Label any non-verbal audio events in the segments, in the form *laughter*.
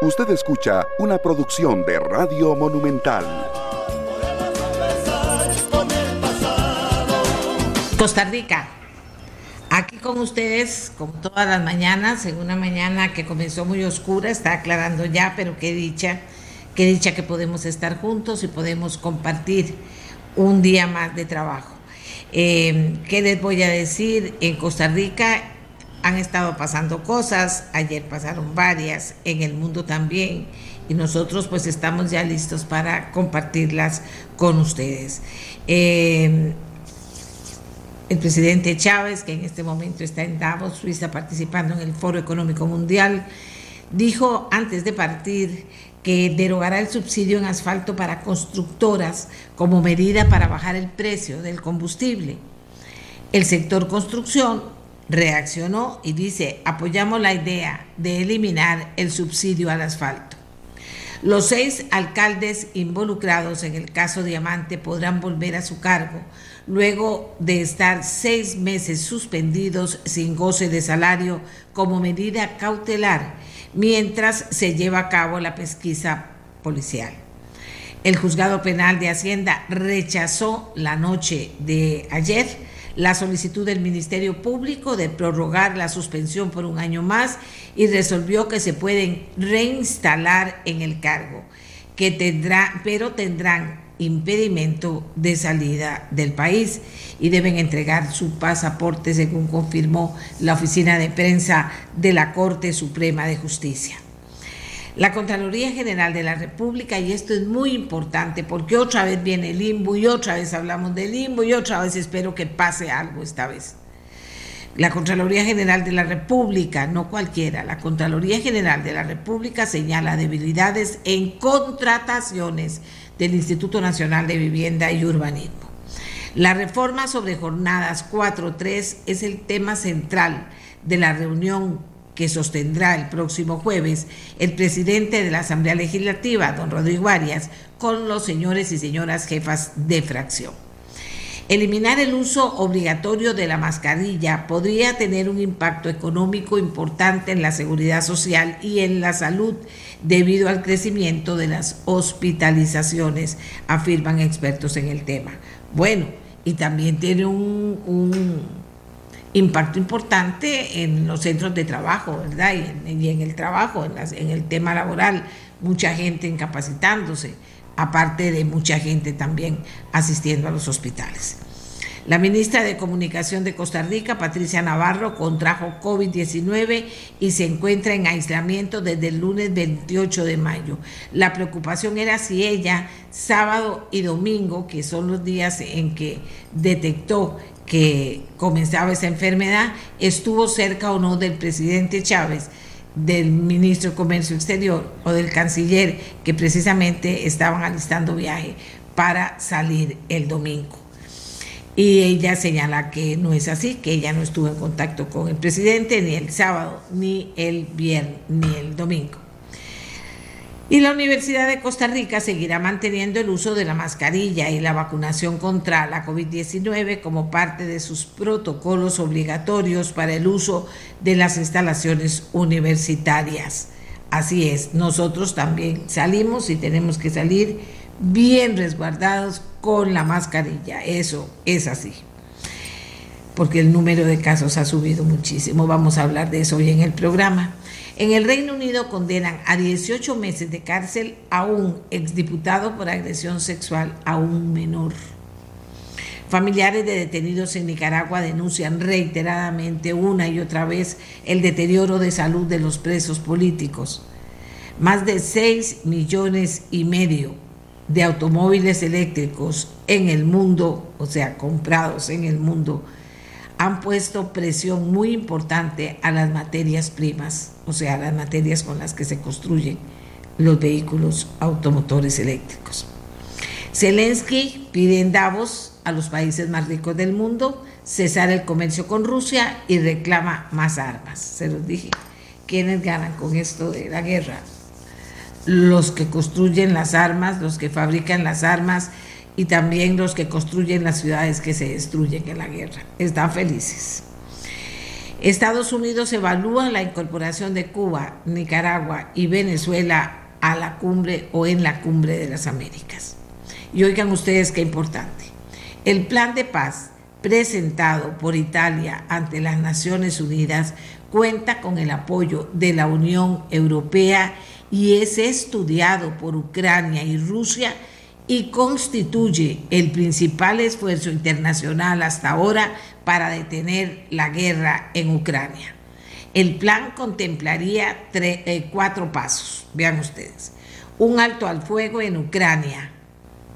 Usted escucha una producción de Radio Monumental. Costa Rica. Aquí con ustedes, como todas las mañanas, en una mañana que comenzó muy oscura, está aclarando ya, pero qué dicha, qué dicha que podemos estar juntos y podemos compartir un día más de trabajo. Eh, ¿Qué les voy a decir? En Costa Rica han estado pasando cosas, ayer pasaron varias, en el mundo también, y nosotros pues estamos ya listos para compartirlas con ustedes. Eh, el presidente Chávez, que en este momento está en Davos, Suiza, participando en el Foro Económico Mundial, dijo antes de partir que derogará el subsidio en asfalto para constructoras como medida para bajar el precio del combustible. El sector construcción reaccionó y dice, apoyamos la idea de eliminar el subsidio al asfalto. Los seis alcaldes involucrados en el caso Diamante podrán volver a su cargo luego de estar seis meses suspendidos sin goce de salario como medida cautelar mientras se lleva a cabo la pesquisa policial. El juzgado penal de Hacienda rechazó la noche de ayer la solicitud del Ministerio Público de prorrogar la suspensión por un año más y resolvió que se pueden reinstalar en el cargo, que tendrá, pero tendrán impedimento de salida del país y deben entregar su pasaporte, según confirmó la oficina de prensa de la Corte Suprema de Justicia. La Contraloría General de la República, y esto es muy importante porque otra vez viene el limbo y otra vez hablamos del limbo y otra vez espero que pase algo esta vez. La Contraloría General de la República, no cualquiera, la Contraloría General de la República señala debilidades en contrataciones del Instituto Nacional de Vivienda y Urbanismo. La reforma sobre jornadas 4.3 es el tema central de la reunión que sostendrá el próximo jueves el presidente de la Asamblea Legislativa, don Rodrigo Arias, con los señores y señoras jefas de fracción. Eliminar el uso obligatorio de la mascarilla podría tener un impacto económico importante en la seguridad social y en la salud debido al crecimiento de las hospitalizaciones, afirman expertos en el tema. Bueno, y también tiene un, impacto importante en los centros de trabajo, ¿verdad? Y en, el trabajo, en, en el tema laboral, mucha gente incapacitándose, aparte de mucha gente también asistiendo a los hospitales. La ministra de Comunicación de Costa Rica, Patricia Navarro, contrajo COVID-19 y se encuentra en aislamiento desde el lunes 28 de mayo. La preocupación era si ella, sábado y domingo, que son los días en que detectó que comenzaba esa enfermedad, estuvo cerca o no del presidente Chávez del ministro de Comercio Exterior o del canciller que precisamente estaban alistando viaje para salir el domingo y ella señala que no es así, que ella no estuvo en contacto con el presidente ni el sábado, ni el viernes, ni el domingo. Y la Universidad de Costa Rica seguirá manteniendo el uso de la mascarilla y la vacunación contra la COVID-19 como parte de sus protocolos obligatorios para el uso de las instalaciones universitarias. Así es, nosotros también salimos y tenemos que salir bien resguardados con la mascarilla. Eso es así. Porque el número de casos ha subido muchísimo. Vamos a hablar de eso hoy en el programa. En el Reino Unido condenan a 18 meses de cárcel a un exdiputado por agresión sexual a un menor. Familiares de detenidos en Nicaragua denuncian reiteradamente una y otra vez el deterioro de salud de los presos políticos. Más de 6 millones y medio de automóviles eléctricos en el mundo, o sea, comprados en el mundo, han puesto presión muy importante a las materias primas, o sea, a las materias con las que se construyen los vehículos automotores eléctricos. Zelensky pide en Davos a los países más ricos del mundo cesar el comercio con Rusia y reclama más armas. Se los dije. ¿Quiénes ganan con esto de la guerra? Los que construyen las armas, los que fabrican las armas y también los que construyen las ciudades que se destruyen en la guerra. Están felices. Estados Unidos evalúa la incorporación de Cuba, Nicaragua y Venezuela a la cumbre o en la cumbre de las Américas. Y oigan ustedes qué importante. El plan de paz presentado por Italia ante las Naciones Unidas cuenta con el apoyo de la Unión Europea y es estudiado por Ucrania y Rusia y constituye el principal esfuerzo internacional hasta ahora para detener la guerra en Ucrania. El plan contemplaría eh, cuatro pasos, vean ustedes. Un alto al fuego en Ucrania,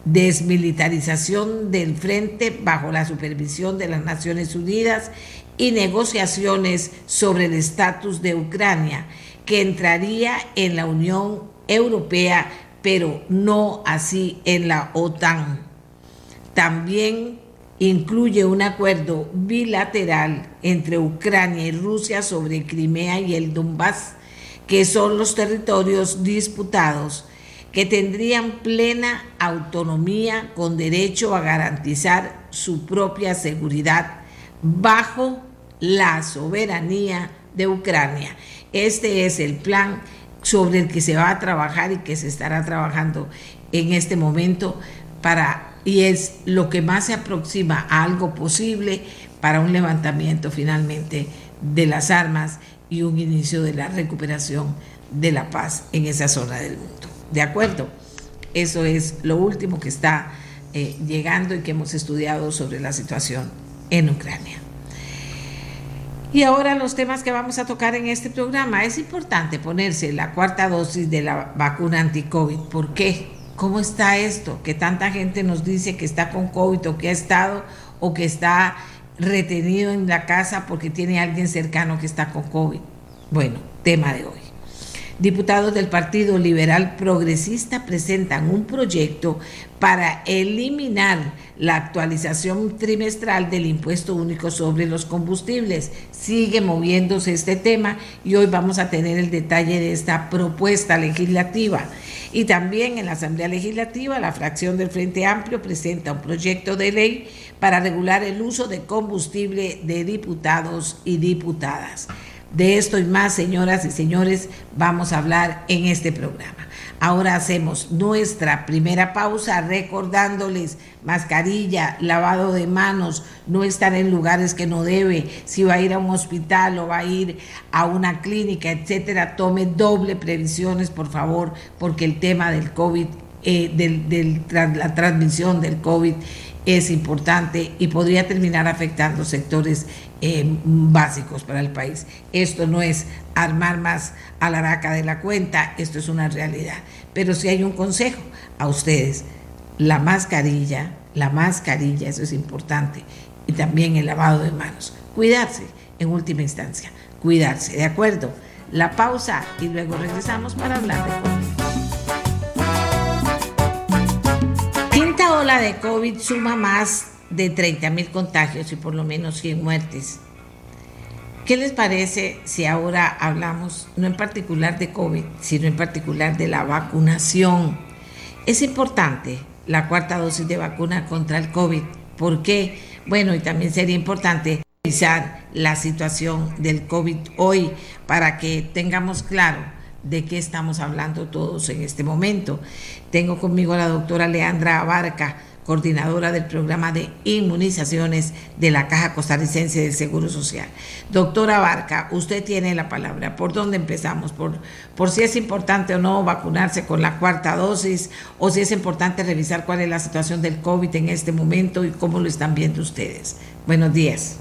desmilitarización del frente bajo la supervisión de las Naciones Unidas y negociaciones sobre el estatus de Ucrania, que entraría en la Unión Europea pero no así en la OTAN. También incluye un acuerdo bilateral entre Ucrania y Rusia sobre Crimea y el Donbass, que son los territorios disputados que tendrían plena autonomía con derecho a garantizar su propia seguridad bajo la soberanía de Ucrania. Este es el plan sobre el que se va a trabajar y que se estará trabajando en este momento para y es lo que más se aproxima a algo posible para un levantamiento finalmente de las armas y un inicio de la recuperación de la paz en esa zona del mundo. ¿De acuerdo? Eso es lo último que está eh, llegando y que hemos estudiado sobre la situación en Ucrania. Y ahora los temas que vamos a tocar en este programa. Es importante ponerse la cuarta dosis de la vacuna anti-COVID. ¿Por qué? ¿Cómo está esto? Que tanta gente nos dice que está con COVID o que ha estado o que está retenido en la casa porque tiene alguien cercano que está con COVID. Bueno, tema de hoy. Diputados del Partido Liberal Progresista presentan un proyecto para eliminar la actualización trimestral del impuesto único sobre los combustibles. Sigue moviéndose este tema y hoy vamos a tener el detalle de esta propuesta legislativa. Y también en la Asamblea Legislativa, la fracción del Frente Amplio presenta un proyecto de ley para regular el uso de combustible de diputados y diputadas. De esto y más, señoras y señores, vamos a hablar en este programa. Ahora hacemos nuestra primera pausa recordándoles mascarilla, lavado de manos, no estar en lugares que no debe, si va a ir a un hospital o va a ir a una clínica, etcétera, tome doble previsiones, por favor, porque el tema del COVID, eh, del, la transmisión del COVID es importante y podría terminar afectando sectores eh, básicos para el país. Esto no es armar más a la de la cuenta, esto es una realidad. Pero si hay un consejo a ustedes, la mascarilla, la mascarilla, eso es importante, y también el lavado de manos. Cuidarse, en última instancia, cuidarse, ¿de acuerdo? La pausa y luego regresamos para hablar de COVID. Ola de COVID suma más de 30 mil contagios y por lo menos 100 muertes. ¿Qué les parece si ahora hablamos no en particular de COVID, sino en particular de la vacunación? Es importante la cuarta dosis de vacuna contra el COVID. ¿Por qué? Bueno, y también sería importante revisar la situación del COVID hoy para que tengamos claro de qué estamos hablando todos en este momento. Tengo conmigo a la doctora Leandra Abarca coordinadora del programa de inmunizaciones de la Caja Costarricense del Seguro Social. Doctora Barca, usted tiene la palabra. ¿Por dónde empezamos? ¿Por, si es importante o no vacunarse con la cuarta dosis o si es importante revisar cuál es la situación del COVID en este momento y cómo lo están viendo ustedes? Buenos días.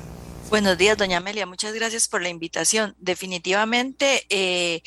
Buenos días, doña Amelia. Muchas gracias por la invitación. Definitivamente... Eh,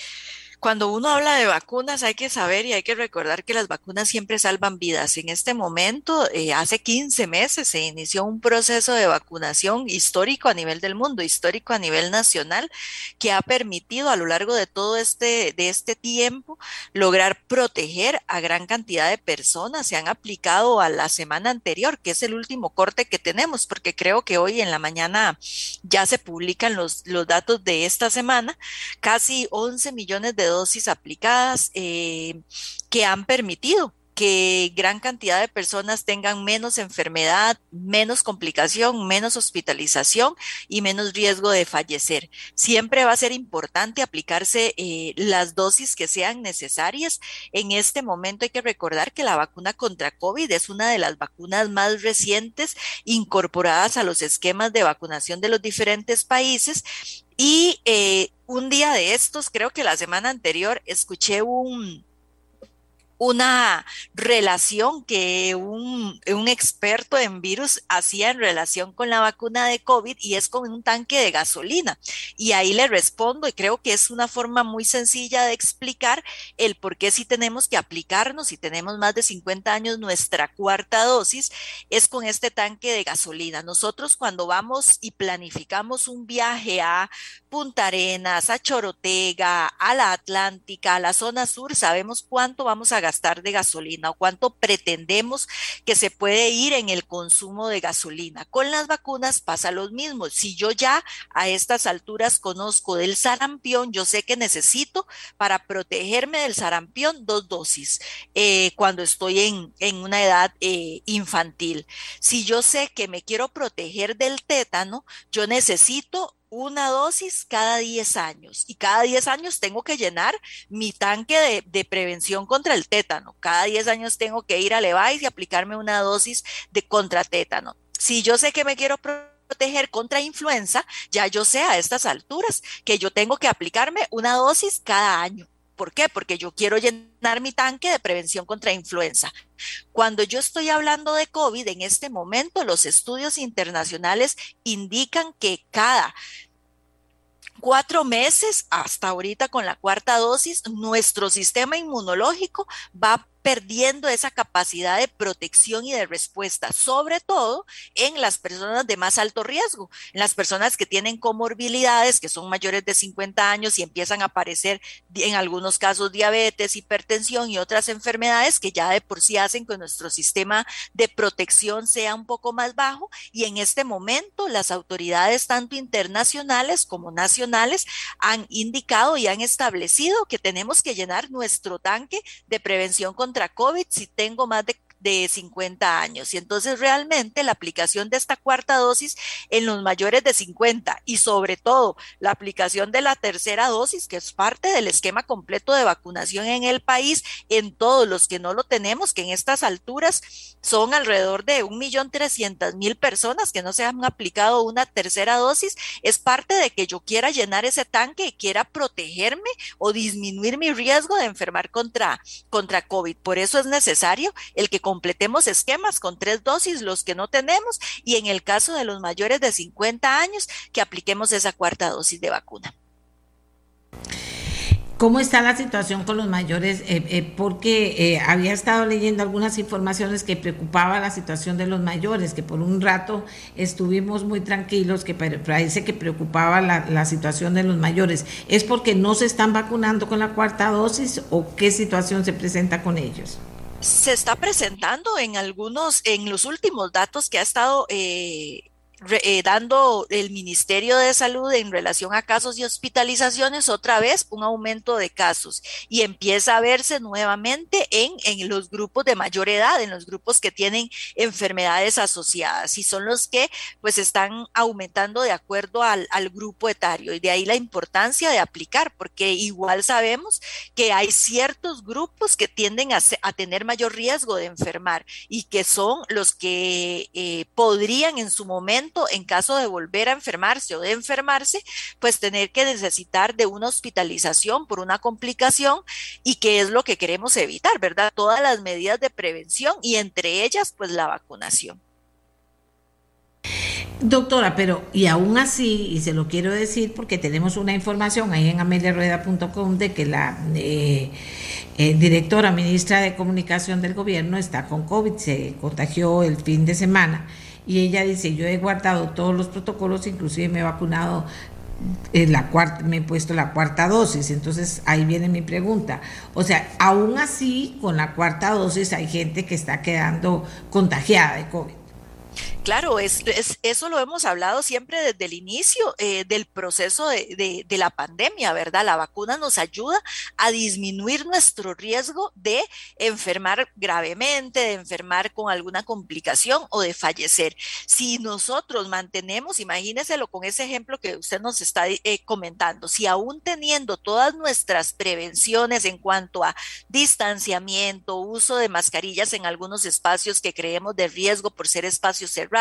cuando uno habla de vacunas hay que saber y hay que recordar que las vacunas siempre salvan vidas. En este momento, eh, hace 15 meses, se inició un proceso de vacunación histórico a nivel del mundo, histórico a nivel nacional, que ha permitido a lo largo de todo este, de este tiempo lograr proteger a gran cantidad de personas. Se han aplicado a la semana anterior, que es el último corte que tenemos, porque creo que hoy en la mañana ya se publican los, los datos de esta semana. Casi 11 millones de dosis aplicadas eh, que han permitido que gran cantidad de personas tengan menos enfermedad, menos complicación, menos hospitalización y menos riesgo de fallecer. Siempre va a ser importante aplicarse eh, las dosis que sean necesarias. En este momento hay que recordar que la vacuna contra COVID es una de las vacunas más recientes incorporadas a los esquemas de vacunación de los diferentes países y eh, un día de estos, creo que la semana anterior, escuché un, una relación que un, experto en virus hacía en relación con la vacuna de COVID y es con un tanque de gasolina. Y ahí le respondo y creo que es una forma muy sencilla de explicar el por qué si tenemos que aplicarnos, si tenemos más de 50 años, nuestra cuarta dosis es con este tanque de gasolina. Nosotros cuando vamos y planificamos un viaje a Punta Arenas, a Chorotega, a la Atlántica, a la zona sur, sabemos cuánto vamos a gastar de gasolina o cuánto pretendemos que se puede ir en el consumo de gasolina. Con las vacunas pasa lo mismo. Si yo ya a estas alturas conozco del sarampión, yo sé que necesito para protegerme del sarampión dos dosis eh, cuando estoy en, en una edad eh, infantil. Si yo sé que me quiero proteger del tétano, yo necesito una dosis cada 10 años y cada 10 años tengo que llenar mi tanque de, prevención contra el tétano. Cada 10 años tengo que ir a Levi's y aplicarme una dosis de contra tétano. Si yo sé que me quiero proteger contra influenza, ya yo sé a estas alturas que yo tengo que aplicarme una dosis cada año. ¿Por qué? Porque yo quiero llenar mi tanque de prevención contra influenza. Cuando yo estoy hablando de COVID, en este momento los estudios internacionales indican que cada cuatro meses, hasta ahorita con la cuarta dosis, nuestro sistema inmunológico va perdiendo esa capacidad de protección y de respuesta, sobre todo en las personas de más alto riesgo, en las personas que tienen comorbilidades, que son mayores de 50 años y empiezan a aparecer en algunos casos diabetes, hipertensión y otras enfermedades que ya de por sí hacen que nuestro sistema de protección sea un poco más bajo. Y en este momento las autoridades, tanto internacionales como nacionales, han indicado y han establecido que tenemos que llenar nuestro tanque de prevención contra contra COVID si tengo más de de 50 años. Y entonces realmente la aplicación de esta cuarta dosis en los mayores de 50 y sobre todo la aplicación de la tercera dosis, que es parte del esquema completo de vacunación en el país, en todos los que no lo tenemos, que en estas alturas son alrededor de 1.300.000 personas que no se han aplicado una tercera dosis, es parte de que yo quiera llenar ese tanque y quiera protegerme o disminuir mi riesgo de enfermar contra, contra COVID. Por eso es necesario el que completemos esquemas con tres dosis, los que no tenemos, y en el caso de los mayores de 50 años, que apliquemos esa cuarta dosis de vacuna. ¿Cómo está la situación con los mayores? Eh, eh, porque eh, había estado leyendo algunas informaciones que preocupaba la situación de los mayores, que por un rato estuvimos muy tranquilos, que parece que preocupaba la, la, situación de los mayores. ¿Es porque no se están vacunando con la cuarta dosis o qué situación se presenta con ellos? Se está presentando en algunos, en los últimos datos que ha estado eh, eh, dando el Ministerio de Salud en relación a casos y hospitalizaciones, otra vez un aumento de casos. Y empieza a verse nuevamente en, en los grupos de mayor edad, en los grupos que tienen enfermedades asociadas. Y son los que pues están aumentando de acuerdo al, al grupo etario. Y de ahí la importancia de aplicar porque igual sabemos que hay ciertos grupos que tienden a, a tener mayor riesgo de enfermar y que son los que eh, podrían en su momento en caso de volver a enfermarse o de enfermarse, pues tener que necesitar de una hospitalización por una complicación y que es lo que queremos evitar, ¿verdad? Todas las medidas de prevención y entre ellas, pues la vacunación. Doctora, pero y aún así, y se lo quiero decir porque tenemos una información ahí en ameliarueda.com de que la eh, eh, directora ministra de Comunicación del gobierno está con COVID, se contagió el fin de semana y ella dice, yo he guardado todos los protocolos, inclusive me he vacunado en la cuarta, me he puesto la cuarta dosis. Entonces ahí viene mi pregunta. O sea, aún así, con la cuarta dosis hay gente que está quedando contagiada de COVID. Claro, es, eso lo hemos hablado siempre desde el inicio eh, del proceso de, la pandemia, ¿verdad? La vacuna nos ayuda a disminuir nuestro riesgo de enfermar gravemente, de enfermar con alguna complicación o de fallecer. Si nosotros mantenemos, imagíneselo con ese ejemplo que usted nos está eh, comentando, si aún teniendo todas nuestras prevenciones en cuanto a distanciamiento, uso de mascarillas en algunos espacios que creemos de riesgo por ser espacios cerrados,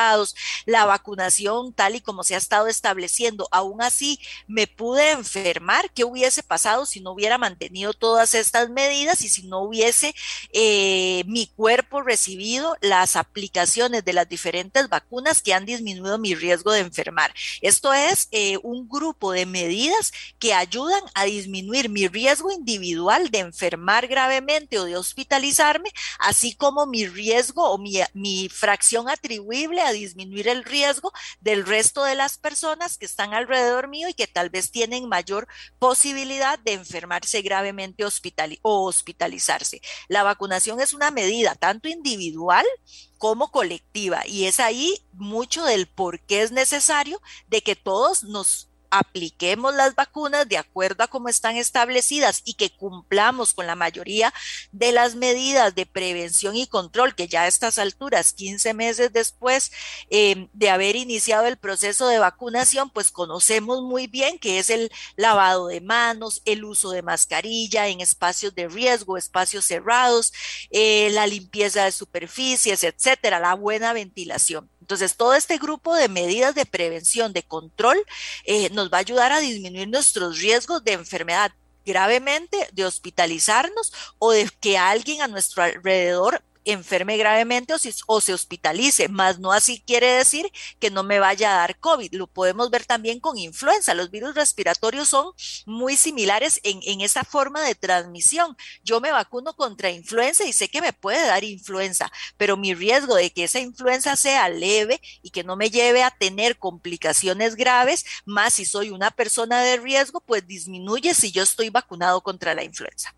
la vacunación tal y como se ha estado estableciendo. Aún así, me pude enfermar. ¿Qué hubiese pasado si no hubiera mantenido todas estas medidas y si no hubiese eh, mi cuerpo recibido las aplicaciones de las diferentes vacunas que han disminuido mi riesgo de enfermar? Esto es eh, un grupo de medidas que ayudan a disminuir mi riesgo individual de enfermar gravemente o de hospitalizarme, así como mi riesgo o mi, mi fracción atribuible a disminuir el riesgo del resto de las personas que están alrededor mío y que tal vez tienen mayor posibilidad de enfermarse gravemente hospital o hospitalizarse. La vacunación es una medida tanto individual como colectiva y es ahí mucho del por qué es necesario de que todos nos apliquemos las vacunas de acuerdo a cómo están establecidas y que cumplamos con la mayoría de las medidas de prevención y control que ya a estas alturas, 15 meses después eh, de haber iniciado el proceso de vacunación, pues conocemos muy bien que es el lavado de manos, el uso de mascarilla en espacios de riesgo, espacios cerrados, eh, la limpieza de superficies, etcétera, la buena ventilación. Entonces, todo este grupo de medidas de prevención, de control, eh, nos va a ayudar a disminuir nuestros riesgos de enfermedad gravemente, de hospitalizarnos o de que alguien a nuestro alrededor enferme gravemente o, o, se hospitalice, más no así quiere decir que no me vaya a dar COVID. Lo podemos ver también con influenza. Los virus respiratorios son muy similares en, en esa forma de transmisión. Yo me vacuno contra influenza y sé que me puede dar influenza, pero mi riesgo de que esa influenza sea leve y que no me lleve a tener complicaciones graves, más si soy una persona de riesgo, pues disminuye si yo estoy vacunado contra la influenza.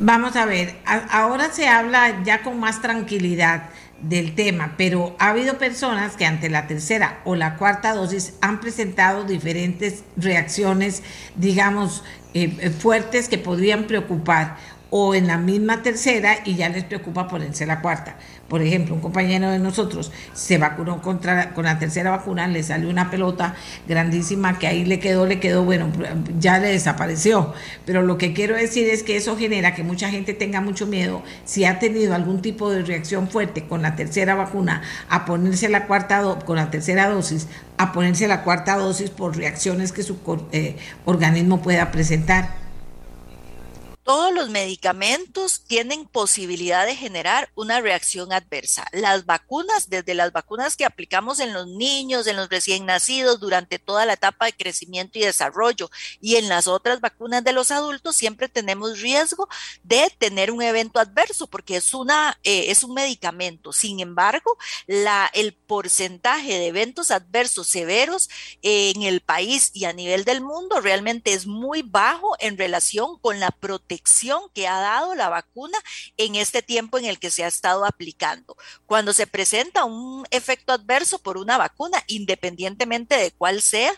Vamos a ver, ahora se habla ya con más tranquilidad del tema, pero ha habido personas que ante la tercera o la cuarta dosis han presentado diferentes reacciones, digamos, eh, eh, fuertes que podrían preocupar o en la misma tercera y ya les preocupa ponerse la cuarta. Por ejemplo, un compañero de nosotros se vacunó contra, con la tercera vacuna, le salió una pelota grandísima que ahí le quedó, le quedó, bueno, ya le desapareció. Pero lo que quiero decir es que eso genera que mucha gente tenga mucho miedo si ha tenido algún tipo de reacción fuerte con la tercera vacuna a ponerse la cuarta con la tercera dosis, a ponerse la cuarta dosis por reacciones que su eh, organismo pueda presentar todos los medicamentos tienen posibilidad de generar una reacción adversa. Las vacunas, desde las vacunas que aplicamos en los niños, en los recién nacidos, durante toda la etapa de crecimiento y desarrollo, y en las otras vacunas de los adultos, siempre tenemos riesgo de tener un evento adverso, porque es, una, eh, es un medicamento. Sin embargo, el porcentaje de eventos adversos severos en el país y a nivel del mundo realmente es muy bajo en relación con la protección que ha dado la vacuna en este tiempo en el que se ha estado aplicando. Cuando se presenta un efecto adverso por una vacuna, independientemente de cuál sea,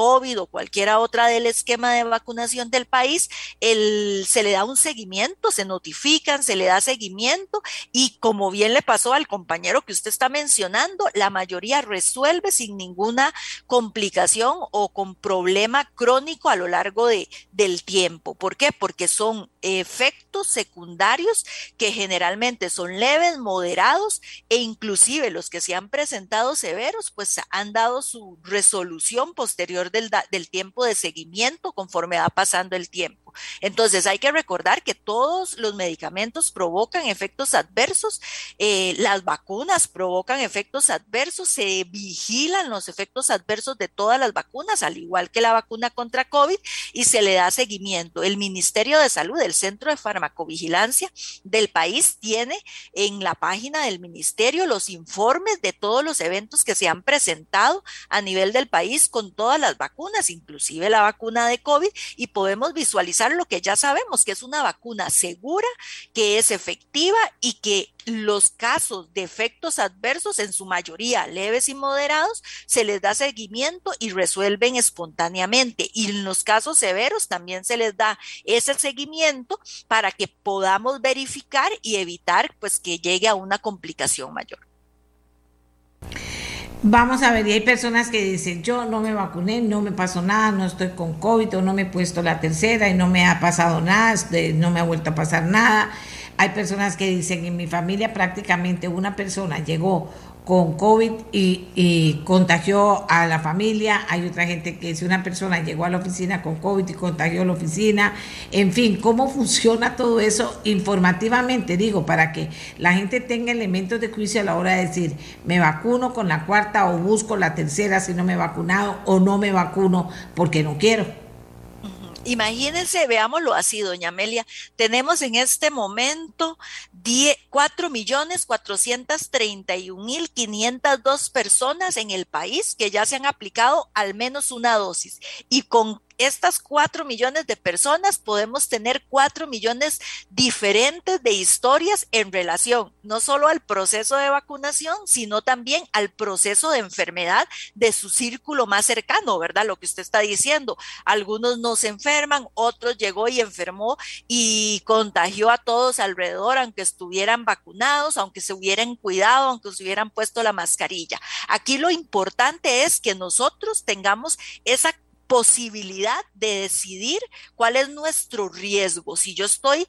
COVID o cualquiera otra del esquema de vacunación del país, se le da un seguimiento, se notifican, se le da seguimiento y como bien le pasó al compañero que usted está mencionando, la mayoría resuelve sin ninguna complicación o con problema crónico a lo largo de, del tiempo. ¿Por qué? Porque son efectos secundarios que generalmente son leves, moderados e inclusive los que se han presentado severos, pues han dado su resolución posterior del, tiempo de seguimiento conforme va pasando el tiempo. Entonces hay que recordar que todos los medicamentos provocan efectos adversos, eh, las vacunas provocan efectos adversos, se vigilan los efectos adversos de todas las vacunas, al igual que la vacuna contra COVID, y se le da seguimiento. El Ministerio de Salud, el Centro de Farmacovigilancia del país, tiene en la página del ministerio los informes de todos los eventos que se han presentado a nivel del país con todas las vacunas, inclusive la vacuna de COVID, y podemos visualizar lo que ya sabemos, que es una vacuna segura, que es efectiva y que los casos de efectos adversos, en su mayoría leves y moderados, se les da seguimiento y resuelven espontáneamente. Y en los casos severos también se les da ese seguimiento para que podamos verificar y evitar pues que llegue a una complicación mayor. Vamos a ver, y hay personas que dicen, yo no me vacuné, no me pasó nada, no estoy con COVID o no me he puesto la tercera y no me ha pasado nada, este, no me ha vuelto a pasar nada. Hay personas que dicen, en mi familia prácticamente una persona llegó con COVID y, contagió a la familia. Hay otra gente que si una persona llegó a la oficina con COVID y contagió a la oficina. En fin, ¿cómo funciona todo eso informativamente? Digo, para que la gente tenga elementos de juicio a la hora de decir, me vacuno con la cuarta o busco la tercera si no me he vacunado o no me vacuno porque no quiero. Imagínense, veámoslo así, doña Amelia, tenemos en este momento 4.431.502 personas en el país que ya se han aplicado al menos una dosis. Y con estas cuatro millones de personas podemos tener cuatro millones diferentes de historias en relación no solo al proceso de vacunación, sino también al proceso de enfermedad de su círculo más cercano, ¿verdad? Lo que usted está diciendo. Algunos no se enferman, otros llegó y enfermó y contagió a todos alrededor, aunque estuvieran vacunados, aunque se hubieran cuidado, aunque se hubieran puesto la mascarilla. Aquí lo importante es que nosotros tengamos esa posibilidad de decidir cuál es nuestro riesgo. Si yo estoy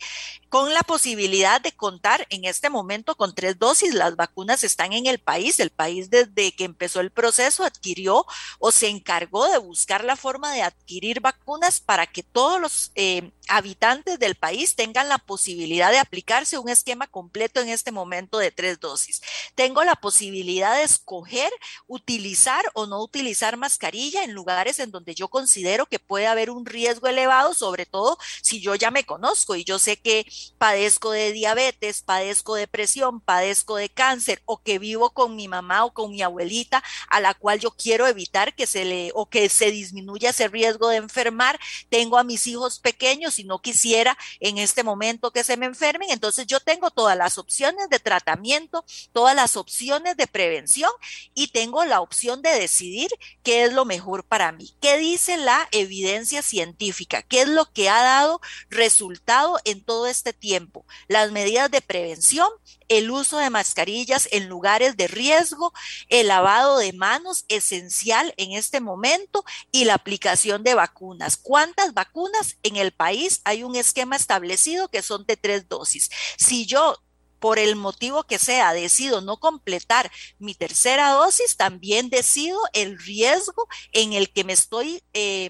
con la posibilidad de contar en este momento con tres dosis, las vacunas están en el país, el país desde que empezó el proceso adquirió o se encargó de buscar la forma de adquirir vacunas para que todos los eh, habitantes del país tengan la posibilidad de aplicarse un esquema completo en este momento de tres dosis. Tengo la posibilidad de escoger utilizar o no utilizar mascarilla en lugares en donde yo considero que puede haber un riesgo elevado, sobre todo si yo ya me conozco y yo sé que padezco de diabetes, padezco de presión, padezco de cáncer o que vivo con mi mamá o con mi abuelita a la cual yo quiero evitar que se le o que se disminuya ese riesgo de enfermar. Tengo a mis hijos pequeños y no quisiera en este momento que se me enfermen, entonces yo tengo todas las opciones de tratamiento, todas las opciones de prevención y tengo la opción de decidir qué es lo mejor para mí. ¿Qué dice la evidencia científica? ¿Qué es lo que ha dado resultado en todo este tiempo? Las medidas de prevención, el uso de mascarillas en lugares de riesgo, el lavado de manos esencial en este momento y la aplicación de vacunas. ¿Cuántas vacunas en el país? Hay un esquema establecido que son de tres dosis. Si yo por el motivo que sea, decido no completar mi tercera dosis, también decido el riesgo en el que me estoy eh,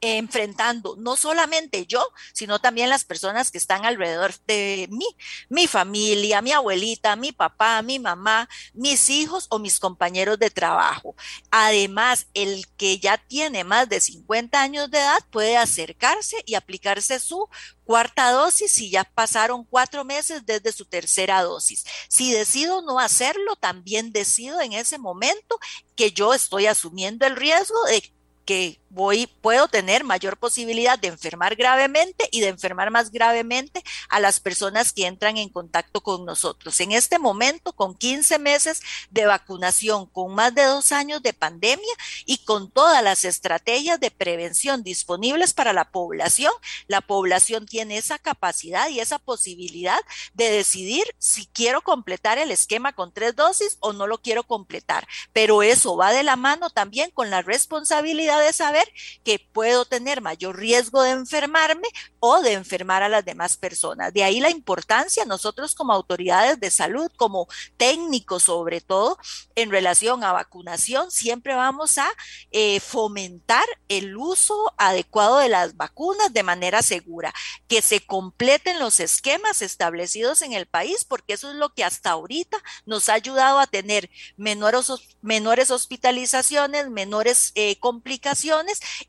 enfrentando, no solamente yo, sino también las personas que están alrededor de mí, mi familia, mi abuelita, mi papá, mi mamá, mis hijos o mis compañeros de trabajo. Además, el que ya tiene más de 50 años de edad puede acercarse y aplicarse su cuarta dosis si ya pasaron cuatro meses desde su tercera dosis. Si decido no hacerlo, también decido en ese momento que yo estoy asumiendo el riesgo de que voy, puedo tener mayor posibilidad de enfermar gravemente y de enfermar más gravemente a las personas que entran en contacto con nosotros. En este momento, con 15 meses de vacunación, con más de dos años de pandemia y con todas las estrategias de prevención disponibles para la población, la población tiene esa capacidad y esa posibilidad de decidir si quiero completar el esquema con tres dosis o no lo quiero completar. Pero eso va de la mano también con la responsabilidad de saber que puedo tener mayor riesgo de enfermarme o de enfermar a las demás personas. De ahí la importancia nosotros como autoridades de salud, como técnicos sobre todo, en relación a vacunación, siempre vamos a eh, fomentar el uso adecuado de las vacunas de manera segura, que se completen los esquemas establecidos en el país, porque eso es lo que hasta ahorita nos ha ayudado a tener menores, menores hospitalizaciones, menores eh, complicaciones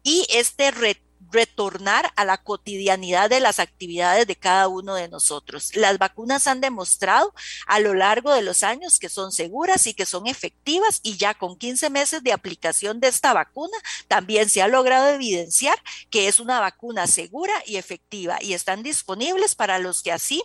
y este retornar a la cotidianidad de las actividades de cada uno de nosotros. Las vacunas han demostrado a lo largo de los años que son seguras y que son efectivas y ya con 15 meses de aplicación de esta vacuna también se ha logrado evidenciar que es una vacuna segura y efectiva y están disponibles para los que así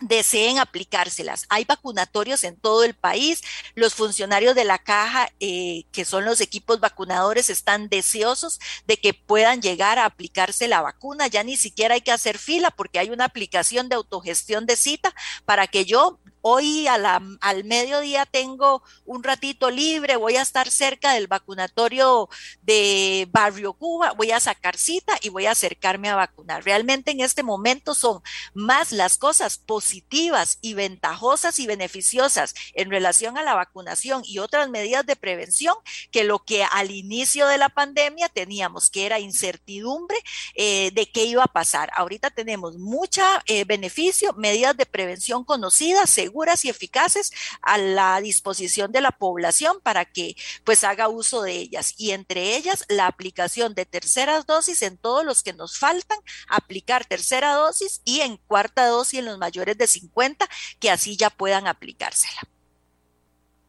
deseen aplicárselas. Hay vacunatorios en todo el país. Los funcionarios de la caja, eh, que son los equipos vacunadores, están deseosos de que puedan llegar a aplicarse la vacuna. Ya ni siquiera hay que hacer fila porque hay una aplicación de autogestión de cita para que yo hoy al mediodía tengo un ratito libre, voy a estar cerca del vacunatorio de Barrio Cuba, voy a sacar cita y voy a acercarme a vacunar. Realmente en este momento son más las cosas positivas y ventajosas y beneficiosas en relación a la vacunación y otras medidas de prevención que lo que al inicio de la pandemia teníamos, que era incertidumbre eh, de qué iba a pasar. Ahorita tenemos mucha eh, beneficio, medidas de prevención conocidas, seguras y eficaces a la disposición de la población para que pues haga uso de ellas y entre ellas la aplicación de terceras dosis en todos los que nos faltan, aplicar tercera dosis y en cuarta dosis en los mayores de 50 que así ya puedan aplicársela.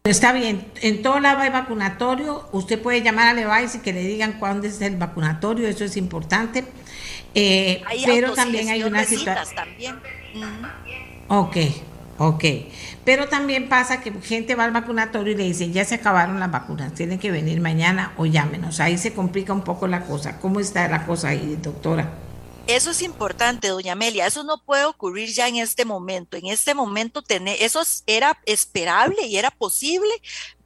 Está bien, en todo lado hay vacunatorio, usted puede llamar a Levice y que le digan cuándo es el vacunatorio, eso es importante. Eh, pero también hay una situación. Ok, Ok, pero también pasa que gente va al vacunatorio y le dicen, ya se acabaron las vacunas, tienen que venir mañana o llámenos. Ahí se complica un poco la cosa. ¿Cómo está la cosa ahí, doctora? Eso es importante, doña Amelia. Eso no puede ocurrir ya en este momento. En este momento, tener, eso era esperable y era posible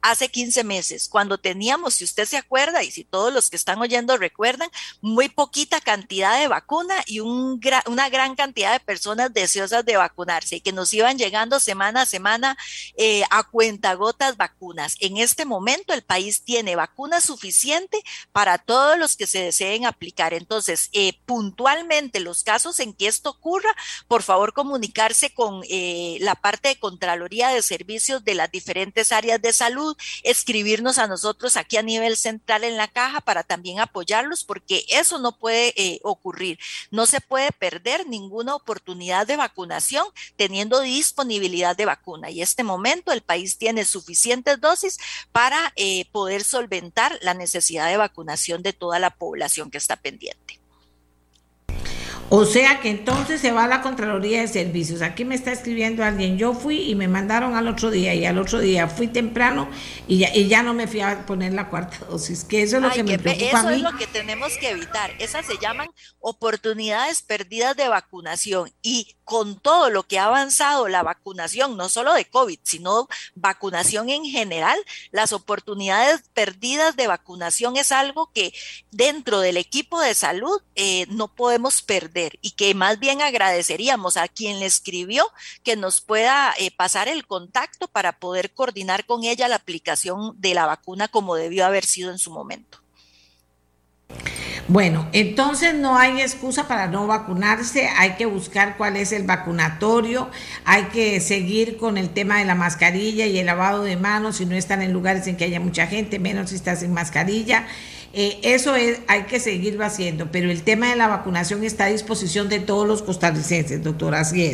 hace 15 meses, cuando teníamos, si usted se acuerda y si todos los que están oyendo recuerdan, muy poquita cantidad de vacuna y un una gran cantidad de personas deseosas de vacunarse y que nos iban llegando semana a semana eh, a cuentagotas vacunas. En este momento el país tiene vacuna suficiente para todos los que se deseen aplicar. Entonces, eh, puntualmente los casos en que esto ocurra, por favor comunicarse con eh, la parte de Contraloría de Servicios de las diferentes áreas de salud escribirnos a nosotros aquí a nivel central en la caja para también apoyarlos, porque eso no puede eh, ocurrir. No se puede perder ninguna oportunidad de vacunación teniendo disponibilidad de vacuna. Y este momento el país tiene suficientes dosis para eh, poder solventar la necesidad de vacunación de toda la población que está pendiente. O sea que entonces se va a la Contraloría de Servicios. Aquí me está escribiendo alguien, yo fui y me mandaron al otro día y al otro día fui temprano y ya, y ya no me fui a poner la cuarta *laughs* dosis, que eso es lo que me preocupa Eso a mí. es lo que tenemos que evitar. Esas se llaman oportunidades perdidas de vacunación y con todo lo que ha avanzado la vacunación, no solo de COVID, sino vacunación en general, las oportunidades perdidas de vacunación es algo que dentro del equipo de salud eh, no podemos perder y que más bien agradeceríamos a quien le escribió que nos pueda eh, pasar el contacto para poder coordinar con ella la aplicación de la vacuna como debió haber sido en su momento. Bueno, entonces no hay excusa para no vacunarse, hay que buscar cuál es el vacunatorio, hay que seguir con el tema de la mascarilla y el lavado de manos si no están en lugares en que haya mucha gente, menos si estás sin mascarilla. Eh, eso es, hay que seguirlo haciendo, pero el tema de la vacunación está a disposición de todos los costarricenses, doctor, así.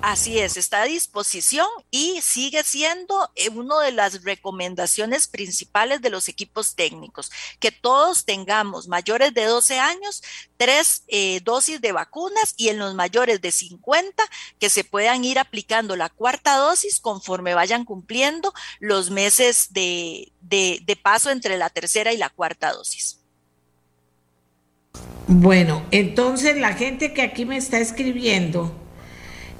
Así es, está a disposición y sigue siendo eh, una de las recomendaciones principales de los equipos técnicos, que todos tengamos mayores de 12 años, tres eh, dosis de vacunas y en los mayores de 50 que se puedan ir aplicando la cuarta dosis conforme vayan cumpliendo los meses de, de paso entre la tercera y la cuarta dosis. Bueno, entonces la gente que aquí me está escribiendo,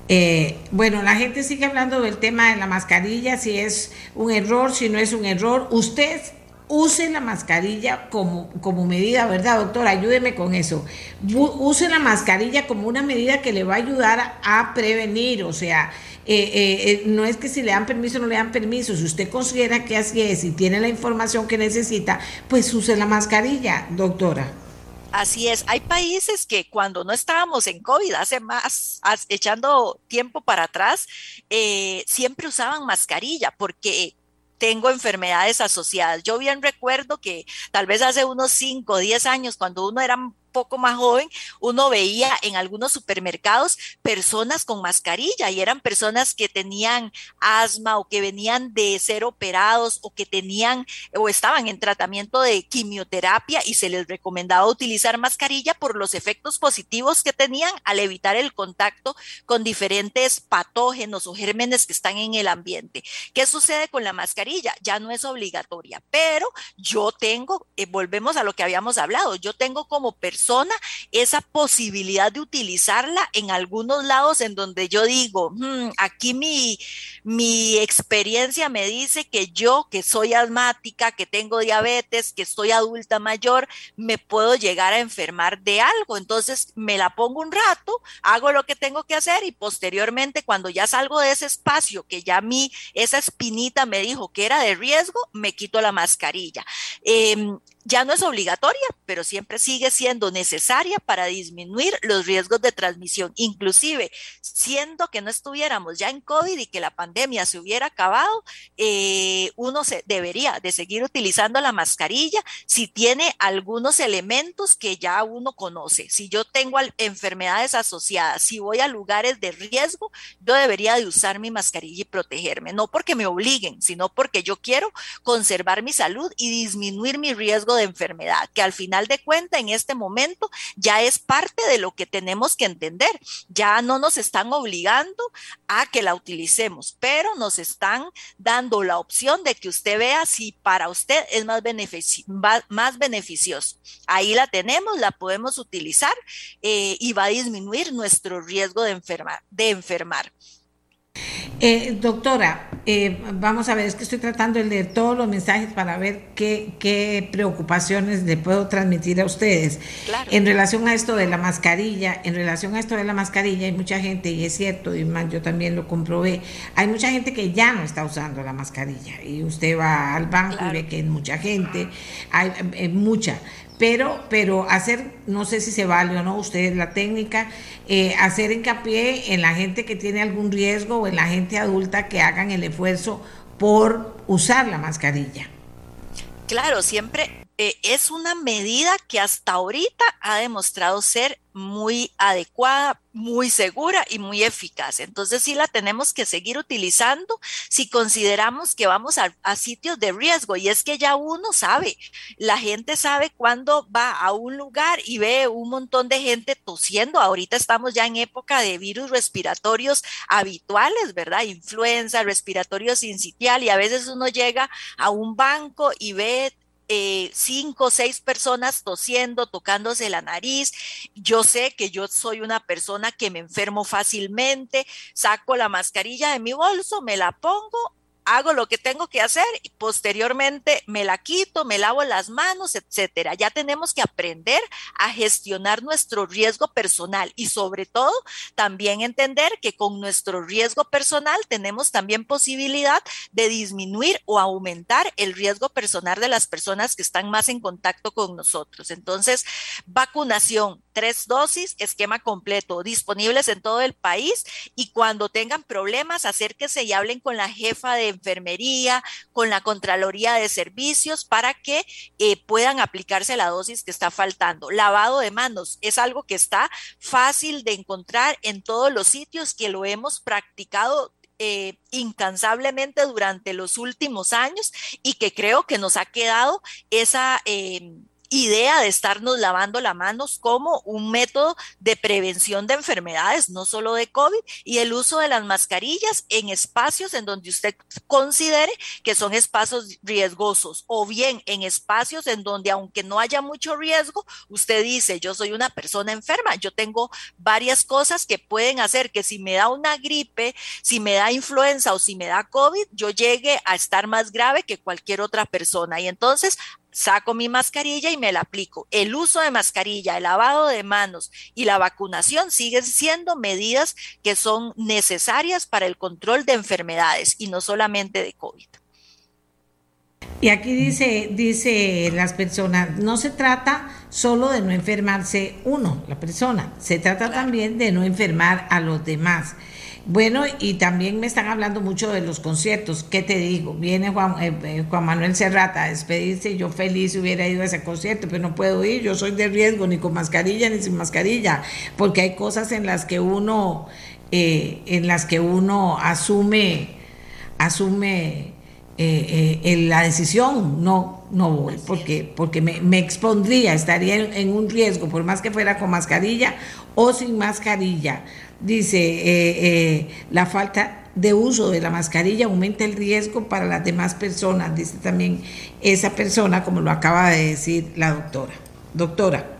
eh, bueno, la gente sigue hablando del tema de la mascarilla, si es un error, si no es un error. Usted use la mascarilla como, como medida, ¿verdad, doctor? Ayúdeme con eso. use la mascarilla como una medida que le va a ayudar a prevenir, o sea, eh, eh, no es que si le dan permiso o no le dan permiso, si usted considera que así es y tiene la información que necesita, pues use la mascarilla, doctora. Así es, hay países que cuando no estábamos en COVID, hace más, echando tiempo para atrás, eh, siempre usaban mascarilla porque tengo enfermedades asociadas. Yo bien recuerdo que tal vez hace unos 5 o 10 años, cuando uno era poco más joven, uno veía en algunos supermercados personas con mascarilla y eran personas que tenían asma o que venían de ser operados o que tenían o estaban en tratamiento de quimioterapia y se les recomendaba utilizar mascarilla por los efectos positivos que tenían al evitar el contacto con diferentes patógenos o gérmenes que están en el ambiente. ¿Qué sucede con la mascarilla? Ya no es obligatoria, pero yo tengo, eh, volvemos a lo que habíamos hablado, yo tengo como persona esa posibilidad de utilizarla en algunos lados en donde yo digo, hmm, aquí mi, mi experiencia me dice que yo, que soy asmática, que tengo diabetes, que estoy adulta mayor, me puedo llegar a enfermar de algo. Entonces me la pongo un rato, hago lo que tengo que hacer y posteriormente cuando ya salgo de ese espacio que ya a mí esa espinita me dijo que era de riesgo, me quito la mascarilla. Em, ya no es obligatoria, pero siempre sigue siendo necesaria para disminuir los riesgos de transmisión, inclusive siendo que no estuviéramos ya en COVID y que la pandemia se hubiera acabado, eh, uno debería de seguir utilizando la mascarilla si tiene algunos elementos que ya uno conoce. Si yo tengo enfermedades asociadas, si voy a lugares de riesgo, yo debería de usar mi mascarilla y protegerme, no porque me obliguen, sino porque yo quiero conservar mi salud y disminuir mi riesgo de enfermedad, que al final de cuenta en este momento ya es parte de lo que tenemos que entender. Ya no nos están obligando a que la utilicemos, pero nos están dando la opción de que usted vea si para usted es más, más beneficioso. Ahí la tenemos, la podemos utilizar eh, y va a disminuir nuestro riesgo de. De enfermar. Eh, doctora, eh, vamos a ver, es que estoy tratando de leer todos los mensajes para ver qué, qué preocupaciones le puedo transmitir a ustedes. En relación a esto de la mascarilla, en relación a esto de la mascarilla, hay mucha gente, y es cierto, y más yo también lo comprobé, hay mucha gente que ya no está usando la mascarilla. Y usted va al banco y ve que hay mucha gente, hay, hay eh, mucha pero, pero hacer, no sé si se vale o no, ustedes la técnica, eh, hacer hincapié en la gente que tiene algún riesgo o en la gente adulta que hagan el esfuerzo por usar la mascarilla. Claro, siempre eh, es una medida que hasta ahorita ha demostrado ser muy adecuada, muy segura y muy eficaz. Entonces sí la tenemos que seguir utilizando si consideramos que vamos a, sitios de riesgo y es que ya uno sabe, la gente sabe cuando va a un lugar y ve un montón de gente tosiendo. Ahorita estamos ya en época de virus respiratorios habituales, ¿verdad? Influenza, respiratorio sincitial y a veces uno llega a un banco y ve eh, cinco o seis personas tosiendo, tocándose la nariz. Yo sé que yo soy una persona que me enfermo fácilmente, saco la mascarilla de mi bolso, me la pongo, hago lo que tengo que hacer y posteriormente me la quito, me lavo las manos, etcétera. Ya tenemos que aprender a gestionar nuestro riesgo personal y sobre todo también entender que con nuestro riesgo personal tenemos también posibilidad de disminuir o aumentar el riesgo personal de las personas que están más en contacto con nosotros. Entonces, vacunación, tres dosis, esquema completo, disponibles en todo el país y cuando tengan problemas, acérquense y hablen con la jefa de enfermería, con la Contraloría de Servicios para que eh, puedan aplicarse la dosis que está faltando. Lavado de manos es algo que está fácil de encontrar en todos los sitios que lo hemos practicado eh, incansablemente durante los últimos años y que creo que nos ha quedado esa... Eh, idea de estarnos lavando las manos como un método de prevención de enfermedades, no solo de COVID, y el uso de las mascarillas en espacios en donde usted considere que son espacios riesgosos o bien en espacios en donde aunque no haya mucho riesgo, usted dice, yo soy una persona enferma, yo tengo varias cosas que pueden hacer que si me da una gripe, si me da influenza o si me da COVID, yo llegue a estar más grave que cualquier otra persona. Y entonces saco mi mascarilla y me la aplico. El uso de mascarilla, el lavado de manos y la vacunación siguen siendo medidas que son necesarias para el control de enfermedades y no solamente de COVID. Y aquí dice, dice las personas, no se trata solo de no enfermarse uno, la persona, se trata también de no enfermar a los demás. Bueno, y también me están hablando mucho de los conciertos. ¿Qué te digo? Viene Juan, eh, eh, Juan Manuel Serrata a despedirse. Yo feliz hubiera ido a ese concierto, pero no puedo ir. Yo soy de riesgo, ni con mascarilla ni sin mascarilla, porque hay cosas en las que uno, eh, en las que uno asume, asume la decisión. No, no voy, porque, porque me, expondría, estaría en un riesgo, por más que fuera con mascarilla o sin mascarilla dice, eh, eh, la falta de uso de la mascarilla aumenta el riesgo para las demás personas, dice también esa persona, como lo acaba de decir la doctora. Doctora.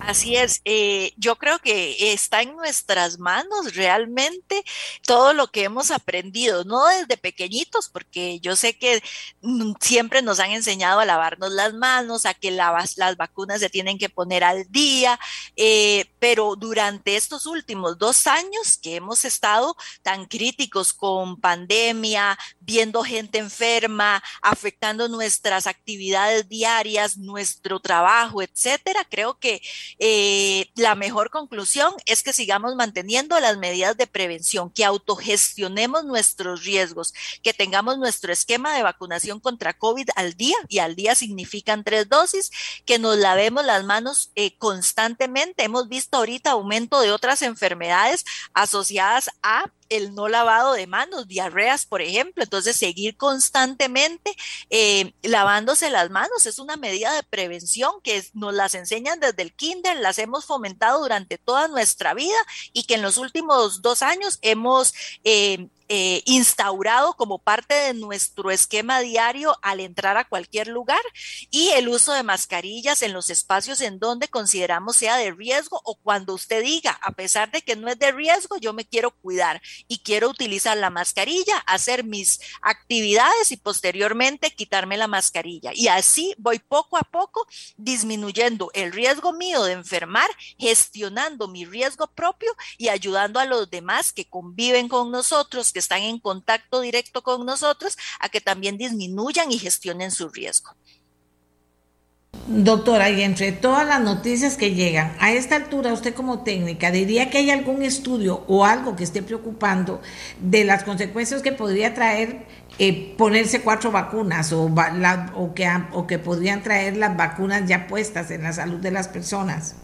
Así es, eh, yo creo que está en nuestras manos realmente todo lo que hemos aprendido, no desde pequeñitos, porque yo sé que mm, siempre nos han enseñado a lavarnos las manos, a que las, vacunas se tienen que poner al día, eh, pero durante estos últimos dos años que hemos estado tan críticos con pandemia, viendo gente enferma, afectando nuestras actividades diarias, nuestro trabajo, etcétera, creo que eh, la mejor conclusión es que sigamos manteniendo las medidas de prevención, que autogestionemos nuestros riesgos, que tengamos nuestro esquema de vacunación contra COVID al día, y al día significan tres dosis, que nos lavemos las manos eh, constantemente. Hemos visto ahorita aumento de otras enfermedades asociadas a el no lavado de manos, diarreas, por ejemplo. Entonces, seguir constantemente eh, lavándose las manos es una medida de prevención que nos las enseñan desde el kinder, las hemos fomentado durante toda nuestra vida y que en los últimos dos años hemos eh, eh, instaurado como parte de nuestro esquema diario al entrar a cualquier lugar y el uso de mascarillas en los espacios en donde consideramos sea de riesgo o cuando usted diga, a pesar de que no es de riesgo, yo me quiero cuidar y quiero utilizar la mascarilla, hacer mis actividades y posteriormente quitarme la mascarilla. Y así voy poco a poco disminuyendo el riesgo mío de enfermar, gestionando mi riesgo propio y ayudando a los demás que conviven con nosotros, están en contacto directo con nosotros a que también disminuyan y gestionen su riesgo. Doctora, y entre todas las noticias que llegan, a esta altura usted como técnica diría que hay algún estudio o algo que esté preocupando de las consecuencias que podría traer eh, ponerse cuatro vacunas o, o, que, o que podrían traer las vacunas ya puestas en la salud de las personas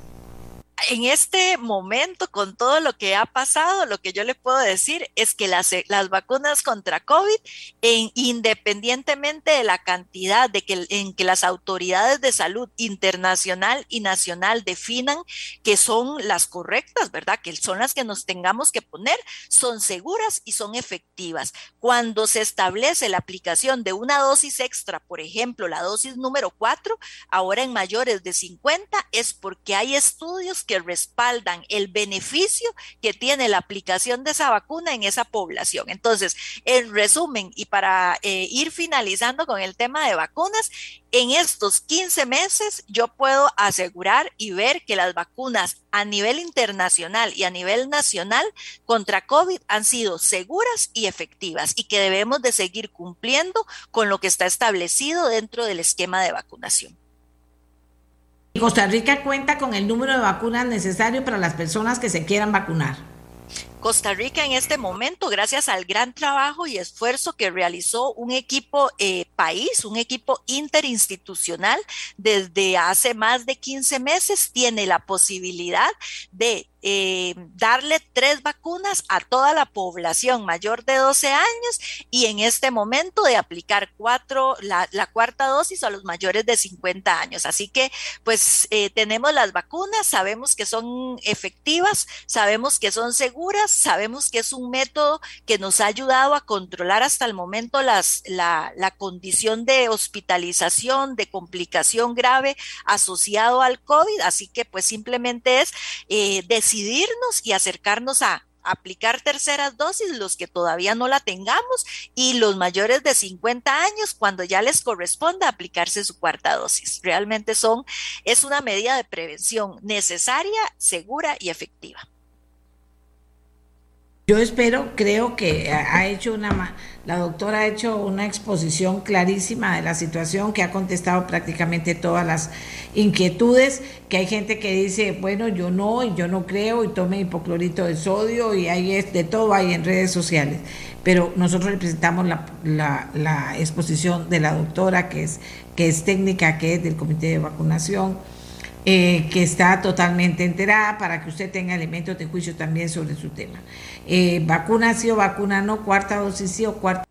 en este momento, con todo lo que ha pasado, lo que yo le puedo decir es que las, las vacunas contra COVID, en, independientemente de la cantidad de que, en que las autoridades de salud internacional y nacional definan que son las correctas, ¿verdad? Que son las que nos tengamos que poner, son seguras y son efectivas. Cuando se establece la aplicación de una dosis extra, por ejemplo, la dosis número 4, ahora en mayores de 50, es porque hay estudios que respaldan el beneficio que tiene la aplicación de esa vacuna en esa población. Entonces, en resumen, y para eh, ir finalizando con el tema de vacunas, en estos 15 meses yo puedo asegurar y ver que las vacunas a nivel internacional y a nivel nacional contra COVID han sido seguras y efectivas y que debemos de seguir cumpliendo con lo que está establecido dentro del esquema de vacunación. Costa Rica cuenta con el número de vacunas necesario para las personas que se quieran vacunar. Costa Rica en este momento, gracias al gran trabajo y esfuerzo que realizó un equipo eh, país, un equipo interinstitucional, desde hace más de 15 meses, tiene la posibilidad de eh, darle tres vacunas a toda la población mayor de 12 años y en este momento de aplicar cuatro, la, cuarta dosis a los mayores de 50 años. Así que pues eh, tenemos las vacunas, sabemos que son efectivas, sabemos que son seguras, sabemos que es un método que nos ha ayudado a controlar hasta el momento la, la condición de hospitalización, de complicación grave asociado al COVID. Así que pues simplemente es eh, decidirnos y acercarnos a aplicar terceras dosis, los que todavía no la tengamos, y los mayores de 50 años, cuando ya les corresponda aplicarse su cuarta dosis. Realmente son, es una medida de prevención necesaria, segura y efectiva. Yo espero, creo que ha hecho una, la doctora ha hecho una exposición clarísima de la situación, que ha contestado prácticamente todas las inquietudes, que hay gente que dice, bueno, yo no, y yo no creo, y tome hipoclorito de sodio, y hay de todo hay en redes sociales. Pero nosotros representamos la, la, la exposición de la doctora, que es, que es técnica, que es del Comité de Vacunación eh, que está totalmente enterada para que usted tenga elementos de juicio también sobre su tema. Eh, vacuna sí o vacuna no, cuarta dosis sí o cuarta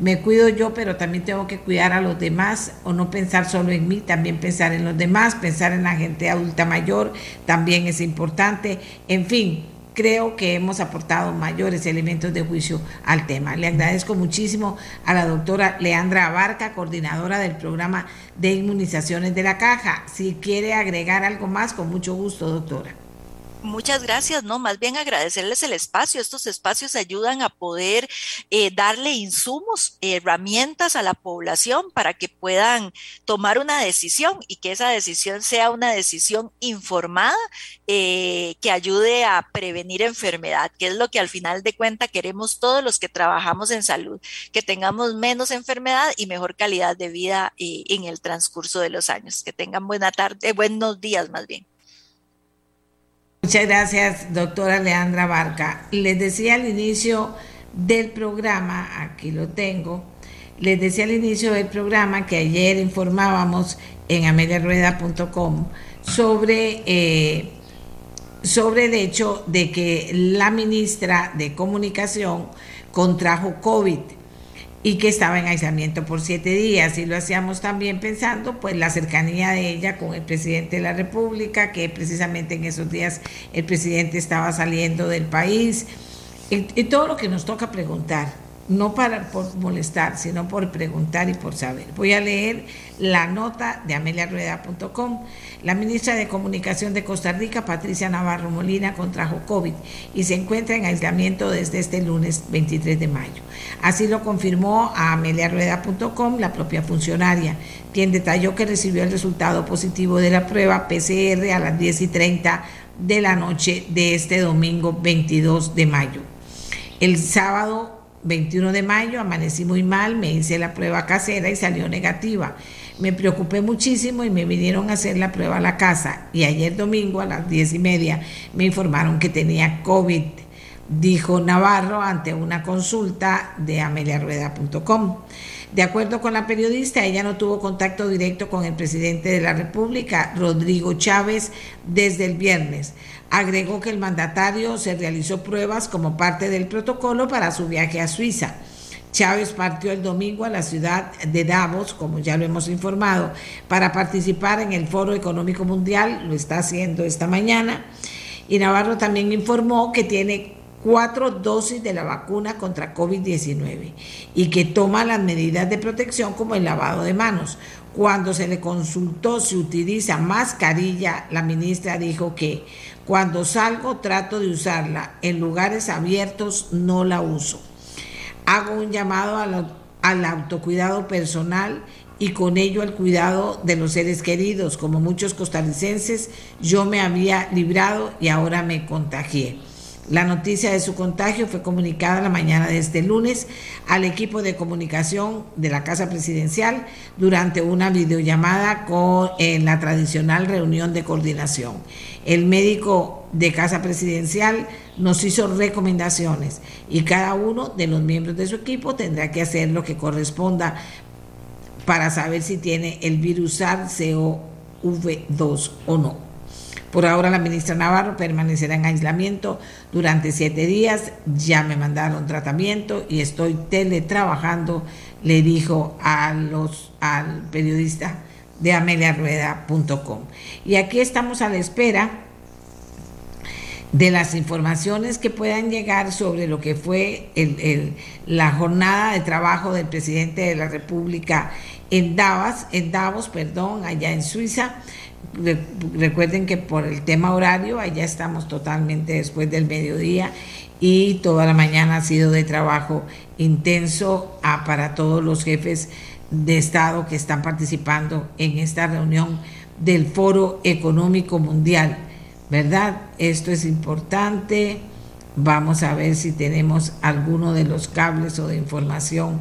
me cuido yo, pero también tengo que cuidar a los demás o no pensar solo en mí, también pensar en los demás, pensar en la gente adulta mayor, también es importante. En fin, creo que hemos aportado mayores elementos de juicio al tema. Le agradezco muchísimo a la doctora Leandra Abarca, coordinadora del programa de inmunizaciones de la caja. Si quiere agregar algo más, con mucho gusto, doctora. Muchas gracias, no, más bien agradecerles el espacio. Estos espacios ayudan a poder eh, darle insumos, herramientas a la población para que puedan tomar una decisión y que esa decisión sea una decisión informada eh, que ayude a prevenir enfermedad, que es lo que al final de cuenta queremos todos los que trabajamos en salud, que tengamos menos enfermedad y mejor calidad de vida eh, en el transcurso de los años. Que tengan buena tarde, buenos días más bien. Muchas gracias, doctora Leandra Barca. Les decía al inicio del programa, aquí lo tengo, les decía al inicio del programa que ayer informábamos en ameliarueda.com sobre, eh, sobre el hecho de que la ministra de Comunicación contrajo COVID y que estaba en aislamiento por siete días. Y lo hacíamos también pensando pues la cercanía de ella con el presidente de la República, que precisamente en esos días el presidente estaba saliendo del país. Y, todo lo que nos toca preguntar, no para por molestar, sino por preguntar y por saber. Voy a leer la nota de ameliarueda.com. La ministra de Comunicación de Costa Rica, Patricia Navarro Molina, contrajo COVID y se encuentra en aislamiento desde este lunes 23 de mayo. Así lo confirmó a ameliarueda.com la propia funcionaria, quien detalló que recibió el resultado positivo de la prueba PCR a las 10 y 30 de la noche de este domingo 22 de mayo. El sábado 21 de mayo amanecí muy mal, me hice la prueba casera y salió negativa. Me preocupé muchísimo y me vinieron a hacer la prueba a la casa y ayer domingo a las 10 y media me informaron que tenía COVID dijo Navarro ante una consulta de ameliarueda.com. De acuerdo con la periodista, ella no tuvo contacto directo con el presidente de la República, Rodrigo Chávez, desde el viernes. Agregó que el mandatario se realizó pruebas como parte del protocolo para su viaje a Suiza. Chávez partió el domingo a la ciudad de Davos, como ya lo hemos informado, para participar en el Foro Económico Mundial, lo está haciendo esta mañana. Y Navarro también informó que tiene cuatro dosis de la vacuna contra COVID-19 y que toma las medidas de protección como el lavado de manos. Cuando se le consultó si utiliza mascarilla, la ministra dijo que cuando salgo trato de usarla, en lugares abiertos no la uso. Hago un llamado al autocuidado personal y con ello al cuidado de los seres queridos. Como muchos costarricenses, yo me había librado y ahora me contagié. La noticia de su contagio fue comunicada la mañana de este lunes al equipo de comunicación de la Casa Presidencial durante una videollamada con, en la tradicional reunión de coordinación. El médico de Casa Presidencial nos hizo recomendaciones y cada uno de los miembros de su equipo tendrá que hacer lo que corresponda para saber si tiene el virus SARS-CoV-2 o no. Por ahora la ministra Navarro permanecerá en aislamiento durante siete días. Ya me mandaron tratamiento y estoy teletrabajando, le dijo a los, al periodista de ameliarueda.com. Y aquí estamos a la espera de las informaciones que puedan llegar sobre lo que fue la jornada de trabajo del presidente de la República en Davos, en Davos, perdón, allá en Suiza recuerden que por el tema horario, allá estamos totalmente después del mediodía y toda la mañana ha sido de trabajo intenso ah, para todos los jefes de Estado que están participando en esta reunión del Foro Económico Mundial, ¿verdad? Esto es importante. Vamos a ver si tenemos alguno de los cables o de información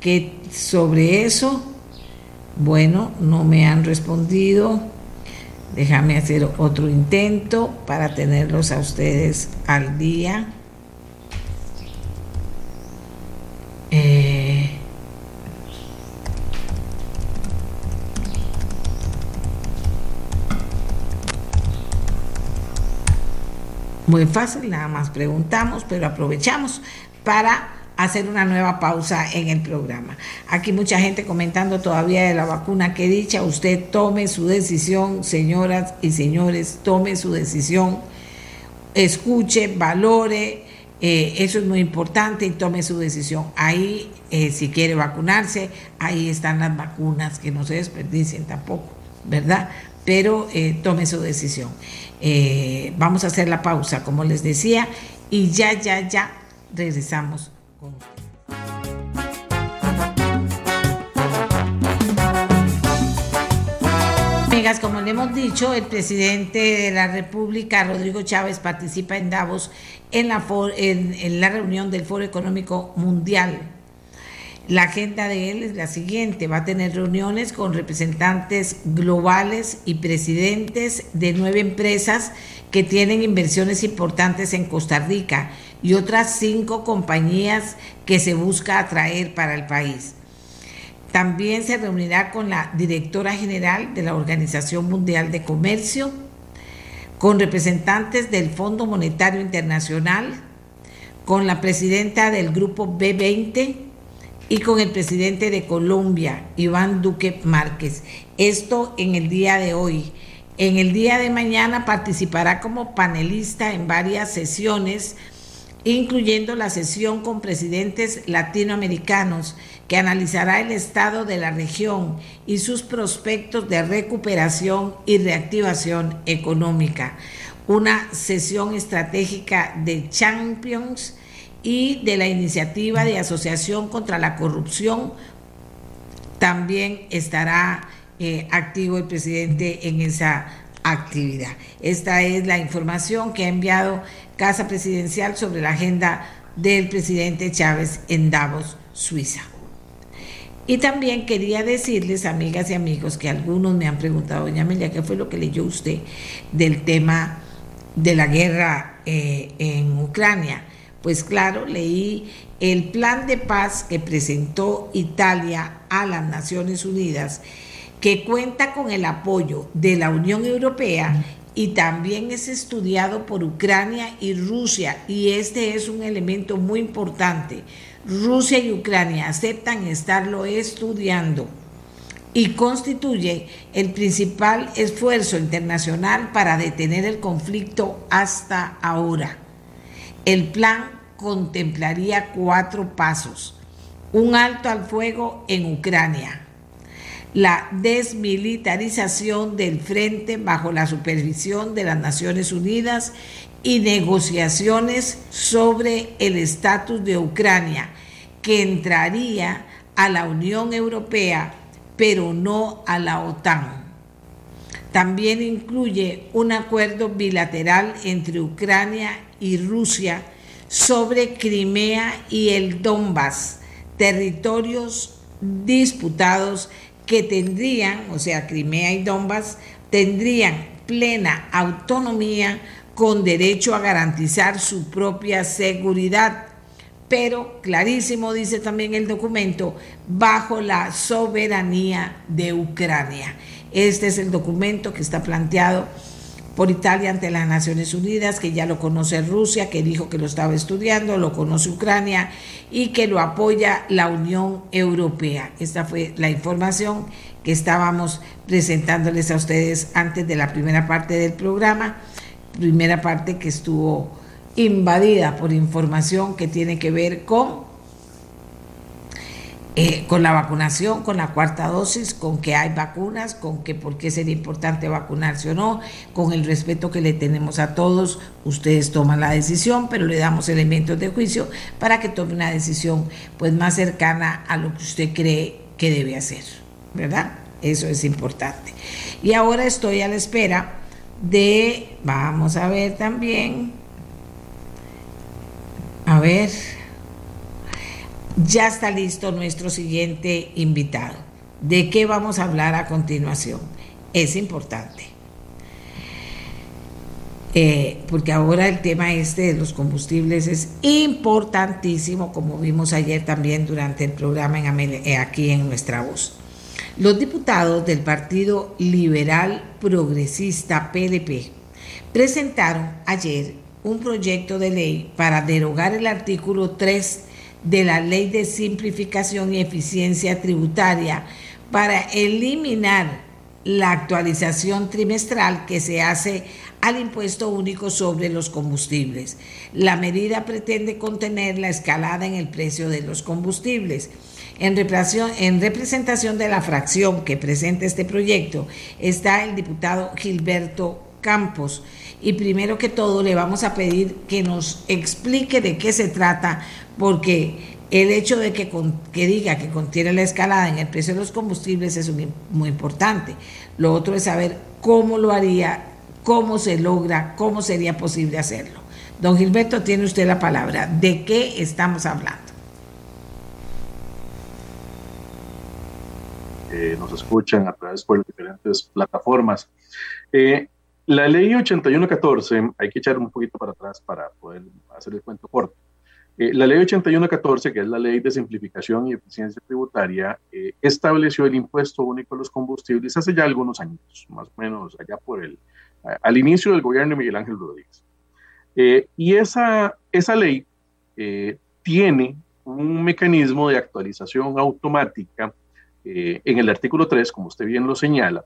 que sobre eso, bueno, no me han respondido. Déjame hacer otro intento para tenerlos a ustedes al día. Eh, muy fácil, nada más preguntamos, pero aprovechamos para hacer una nueva pausa en el programa. Aquí mucha gente comentando todavía de la vacuna que dicha, usted tome su decisión, señoras y señores, tome su decisión, escuche, valore, eh, eso es muy importante y tome su decisión. Ahí, eh, si quiere vacunarse, ahí están las vacunas, que no se desperdicien tampoco, ¿verdad? Pero eh, tome su decisión. vamos a hacer la pausa, como les decía, y ya, ya, ya regresamos Amigas, como le hemos dicho, el presidente de la República, Rodrigo Chávez, participa en Davos en, la reunión del Foro Económico Mundial. La agenda de él es la siguiente, va a tener reuniones con representantes globales y presidentes de nueve empresas que tienen inversiones importantes en Costa Rica y otras cinco compañías que se busca atraer para el país. También se reunirá con la directora general de la Organización Mundial de Comercio, con representantes del Fondo Monetario Internacional, con la presidenta del grupo B20 y con el presidente de Colombia, Iván Duque Márquez. Esto en el día de hoy. En el día de mañana participará como panelista en varias sesiones, incluyendo la sesión con presidentes latinoamericanos que analizará el estado de la región y sus prospectos de recuperación y reactivación económica. Una sesión estratégica de Champions y de la iniciativa de asociación contra la corrupción. También estará eh, activo el presidente en esa actividad. Esta es la información que ha enviado Casa Presidencial sobre la agenda del presidente Chávez en Davos, Suiza. Y también quería decirles, amigas y amigos, que algunos me han preguntado, doña Amelia, ¿qué fue lo que leyó usted del tema de la guerra eh, en Ucrania? Pues claro, leí el plan de paz que presentó Italia a las Naciones Unidas, que cuenta con el apoyo de la Unión Europea y también es estudiado por Ucrania y Rusia, y este es un elemento muy importante Rusia y Ucrania aceptan estarlo estudiando y constituye el principal esfuerzo internacional para detener el conflicto hasta ahora. El plan contemplaría cuatro pasos. Un alto al fuego en Ucrania, la desmilitarización del frente bajo la supervisión de las Naciones Unidas y negociaciones sobre el estatus de Ucrania, que entraría a la Unión Europea, pero no a la OTAN. También incluye un acuerdo bilateral entre Ucrania y Rusia sobre Crimea y el Donbass, territorios disputados que tendrían, o sea, Crimea y Donbass, tendrían plena autonomía con derecho a garantizar su propia seguridad, pero clarísimo dice también el documento, bajo la soberanía de Ucrania. Este es el documento que está planteado por Italia ante las Naciones Unidas, que ya lo conoce Rusia, que dijo que lo estaba estudiando, lo conoce Ucrania y que lo apoya la Unión Europea. Esta fue la información que estábamos presentándoles a ustedes antes de la primera parte del programa primera parte que estuvo invadida por información que tiene que ver con, eh, con la vacunación, con la cuarta dosis, con que hay vacunas, con que por qué sería importante vacunarse o no, con el respeto que le tenemos a todos. Ustedes toman la decisión, pero le damos elementos de juicio para que tome una decisión pues más cercana a lo que usted cree que debe hacer, ¿verdad? Eso es importante. Y ahora estoy a la espera de, vamos a ver también, ver. Ya está listo nuestro siguiente invitado. ¿De qué vamos a hablar a continuación? Es importante. Eh, porque ahora el tema este de los combustibles es importantísimo, como vimos ayer también durante el programa en eh, aquí en Nuestra Voz. Los diputados del Partido Liberal Progresista PDP presentaron ayer un proyecto de ley para derogar el artículo 3 de la Ley de Simplificación y Eficiencia Tributaria para eliminar la actualización trimestral que se hace al impuesto único sobre los combustibles. La medida pretende contener la escalada en el precio de los combustibles. En representación de la fracción que presenta este proyecto está el diputado Gilberto Campos. Y primero que todo le vamos a pedir que nos explique de qué se trata, porque el hecho de que, que, diga que contiene la escalada en el precio de los combustibles es muy importante. Lo otro es saber cómo lo haría, cómo se logra, cómo sería posible hacerlo. Don Gilberto, tiene usted la palabra. ¿De qué estamos hablando? Eh, nos escuchan a través de diferentes plataformas. Eh, la ley 8114, hay que echar un poquito para atrás para poder hacer el cuento corto. Eh, la ley 8114, que es la ley de simplificación y eficiencia tributaria, eh, estableció el impuesto único a los combustibles hace ya algunos años, más o menos allá por el, al inicio del gobierno de Miguel Ángel Rodríguez. Eh, y esa, esa ley tiene un mecanismo de actualización automática en el artículo 3, como usted bien lo señala,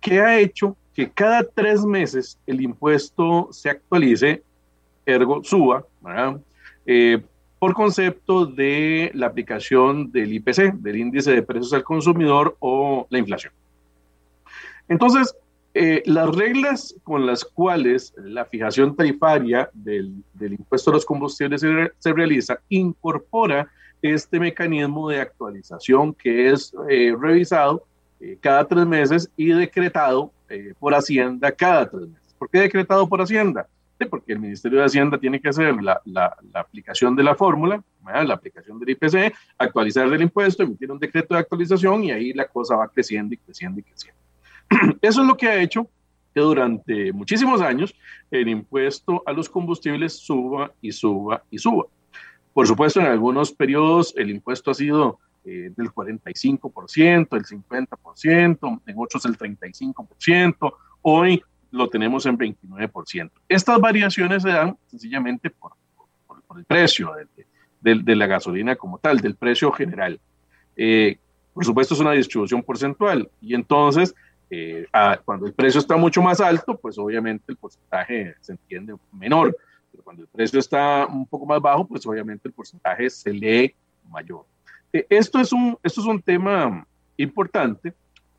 que ha hecho que cada tres meses el impuesto se actualice, ergo suba, ¿verdad? Eh, por concepto de la aplicación del IPC, del índice de precios al consumidor o la inflación. Entonces, eh, las reglas con las cuales la fijación tarifaria del, impuesto a los combustibles se, realiza incorpora este mecanismo de actualización que es eh, revisado cada tres meses y decretado por Hacienda cada tres meses. ¿Por qué decretado por Hacienda? Porque el Ministerio de Hacienda tiene que hacer la, la, aplicación de la fórmula, la aplicación del IPC, actualizar el impuesto, emitir un decreto de actualización y ahí la cosa va creciendo y creciendo y creciendo. *clears throat* Eso es lo que ha hecho que durante muchísimos años el impuesto a los combustibles suba y suba y suba. Por supuesto, en algunos periodos el impuesto ha sido eh, del 45%, el 50%, en otros el 35%. Hoy lo tenemos en 29%. Estas variaciones se dan sencillamente por, el precio de, la gasolina como tal, del precio general. Eh, por supuesto es una distribución porcentual y entonces eh, cuando el precio está mucho más alto, pues obviamente el porcentaje se entiende menor, pero cuando el precio está un poco más bajo, pues obviamente el porcentaje se lee mayor. Eh, esto, es un, esto es un tema importante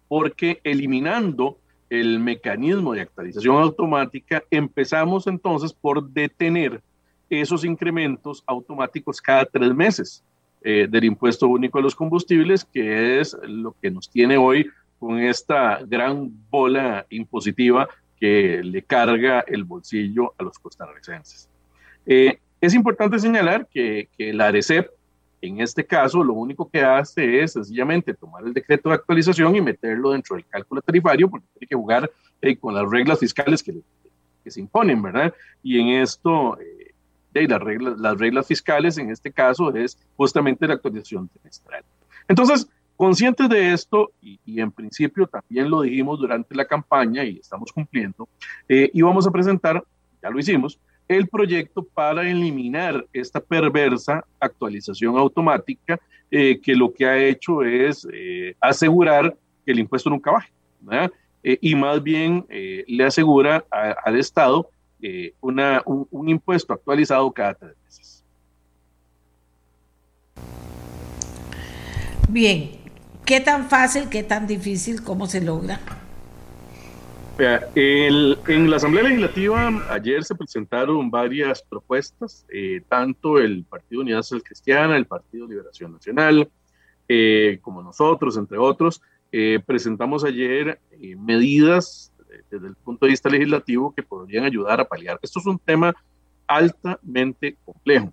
porque eliminando el mecanismo de actualización automática, empezamos entonces por detener esos incrementos automáticos cada tres meses eh, del impuesto único a los combustibles, que es lo que nos tiene hoy con esta gran bola impositiva que le carga el bolsillo a los costarricenses. Eh, es importante señalar que, que la ARECEP en este caso, lo único que hace es sencillamente tomar el decreto de actualización y meterlo dentro del cálculo tarifario, porque tiene que jugar eh, con las reglas fiscales que, que, se imponen, ¿verdad? Y en esto, eh, las, reglas, las reglas fiscales en este caso es justamente la actualización trimestral. Entonces, conscientes de esto, y, y, en principio también lo dijimos durante la campaña y estamos cumpliendo, eh, íbamos a presentar, ya lo hicimos, el proyecto para eliminar esta perversa actualización automática eh, que lo que ha hecho es eh, asegurar que el impuesto nunca baje. Eh, y más bien le asegura al Estado una, un, un impuesto actualizado cada tres meses. Bien, ¿qué tan fácil, qué tan difícil, cómo se logra? En la Asamblea Legislativa ayer se presentaron varias propuestas, eh, tanto el Partido Unidad Social Cristiana, el Partido Liberación Nacional, eh, como nosotros, entre otros, eh, presentamos ayer medidas desde el punto de vista legislativo que podrían ayudar a paliar. Esto es un tema altamente complejo.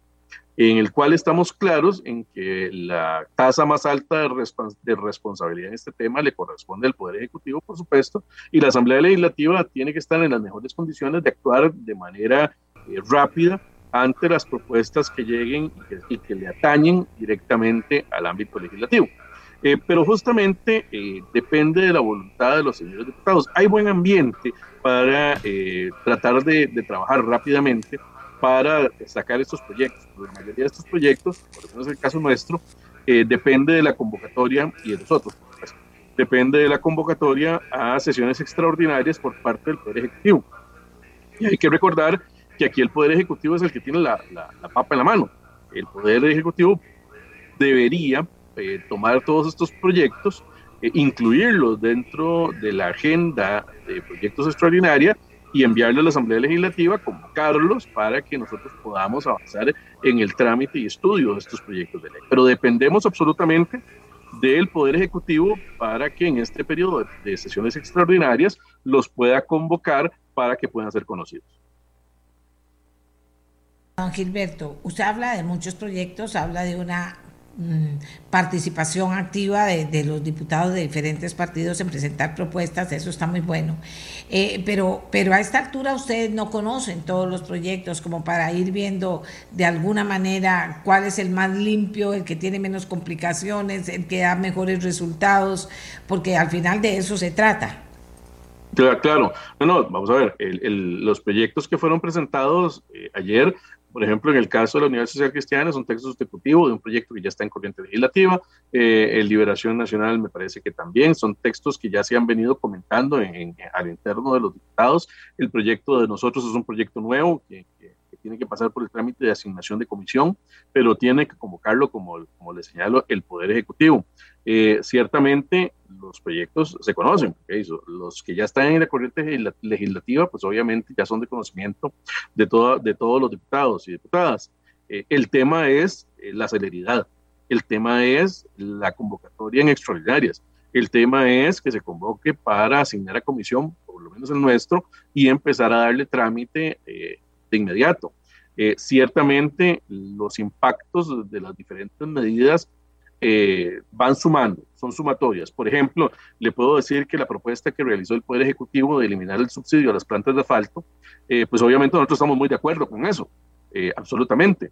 En el cual estamos claros en que la tasa más alta de, responsabilidad en este tema le corresponde al Poder Ejecutivo, por supuesto, y la Asamblea Legislativa tiene que estar en las mejores condiciones de actuar de manera eh, rápida ante las propuestas que lleguen y que, le atañen directamente al ámbito legislativo. Eh, pero justamente eh, depende de la voluntad de los señores diputados. Hay buen ambiente para tratar de, de trabajar rápidamente para sacar estos proyectos. La mayoría de estos proyectos, por ejemplo es el caso nuestro, eh, depende de la convocatoria y de nosotros, depende de la convocatoria a sesiones extraordinarias por parte del Poder Ejecutivo. Y hay que recordar que aquí el Poder Ejecutivo es el que tiene la, la, papa en la mano. El Poder Ejecutivo debería eh, tomar todos estos proyectos, e incluirlos dentro de la agenda de proyectos extraordinarios y enviarle a la Asamblea Legislativa, convocarlos para que nosotros podamos avanzar en el trámite y estudio de estos proyectos de ley. Pero dependemos absolutamente del Poder Ejecutivo para que en este periodo de sesiones extraordinarias los pueda convocar para que puedan ser conocidos. Don Gilberto, usted habla de muchos proyectos, habla de una participación activa de, los diputados de diferentes partidos en presentar propuestas, eso está muy bueno. Eh, pero, pero a esta altura ustedes no conocen todos los proyectos como para ir viendo de alguna manera cuál es el más limpio, el que tiene menos complicaciones, el que da mejores resultados, porque al final de eso se trata. Claro, no, no, vamos a ver, los proyectos que fueron presentados eh, ayer por ejemplo, en el caso de la Universidad Social Cristiana es un texto sustitutivo de un proyecto que ya está en corriente legislativa. Eh, el Liberación Nacional me parece que también son textos que ya se han venido comentando en, al interno de los diputados. El proyecto de nosotros es un proyecto nuevo que, tiene que pasar por el trámite de asignación de comisión, pero tiene que convocarlo, como, como le señalo, el Poder Ejecutivo. Eh, ciertamente los proyectos se conocen, los que ya están en la corriente legislativa, pues obviamente ya son de conocimiento de, toda, de todos los diputados y diputadas. Eh, el tema es eh, la celeridad, el tema es la convocatoria en extraordinarias, el tema es que se convoque para asignar a comisión, por lo menos el nuestro, y empezar a darle trámite de inmediato. ciertamente los impactos de las diferentes medidas eh, van sumando, son sumatorias. Por ejemplo, le puedo decir que la propuesta que realizó el Poder Ejecutivo de eliminar el subsidio a las plantas de asfalto, eh, pues obviamente nosotros estamos muy de acuerdo con eso, eh, absolutamente.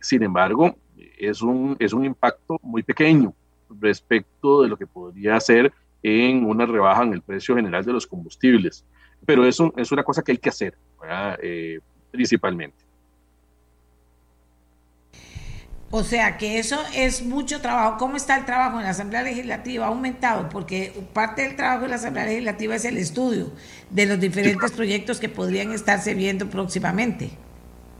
sin embargo, es un, es un impacto muy pequeño respecto de lo que podría hacer en una rebaja en el precio general de los combustibles. Pero eso es una cosa que hay que hacer, principalmente. O sea que eso es mucho trabajo. ¿Cómo está el trabajo en la Asamblea Legislativa? ¿Ha aumentado? Porque parte del trabajo de la Asamblea Legislativa es el estudio de los diferentes proyectos que podrían estarse viendo próximamente.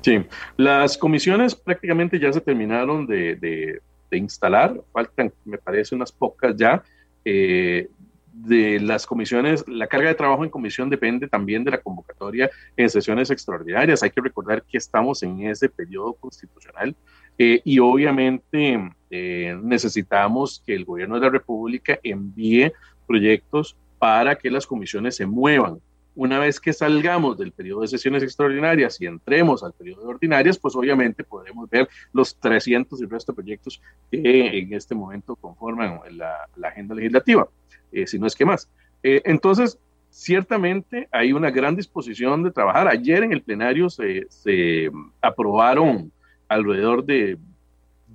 Sí, las comisiones prácticamente ya se terminaron de, instalar, faltan, me parece, unas pocas ya. Eh, de las comisiones, la carga de trabajo en comisión depende también de la convocatoria en sesiones extraordinarias. Hay que recordar que estamos en ese periodo constitucional eh, y obviamente eh, necesitamos que el gobierno de la República envíe proyectos para que las comisiones se muevan. Una vez que salgamos del periodo de sesiones extraordinarias y entremos al periodo de ordinarias, pues obviamente podremos ver los 300 y resto de proyectos que en este momento conforman la, agenda legislativa, eh, si no es que más. entonces, ciertamente hay una gran disposición de trabajar. Ayer en el plenario se, se aprobaron alrededor de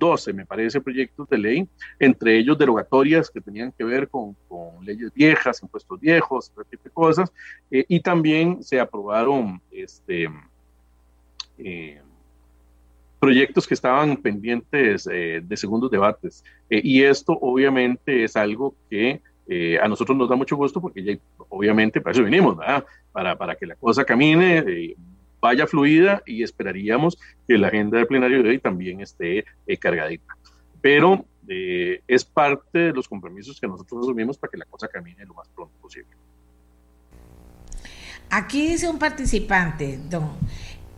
12, me parece, proyectos de ley, entre ellos derogatorias que tenían que ver con, con leyes viejas, impuestos viejos, ese tipo de cosas, eh, y también se aprobaron este, eh, proyectos que estaban pendientes eh, de segundos debates. y esto obviamente es algo que a nosotros nos da mucho gusto porque ya, obviamente para eso vinimos, Para, para que la cosa camine, vaya fluida y esperaríamos que la agenda de plenario de hoy también esté eh, cargadita. Pero eh, es parte de los compromisos que nosotros asumimos para que la cosa camine lo más pronto posible. Aquí dice un participante, don,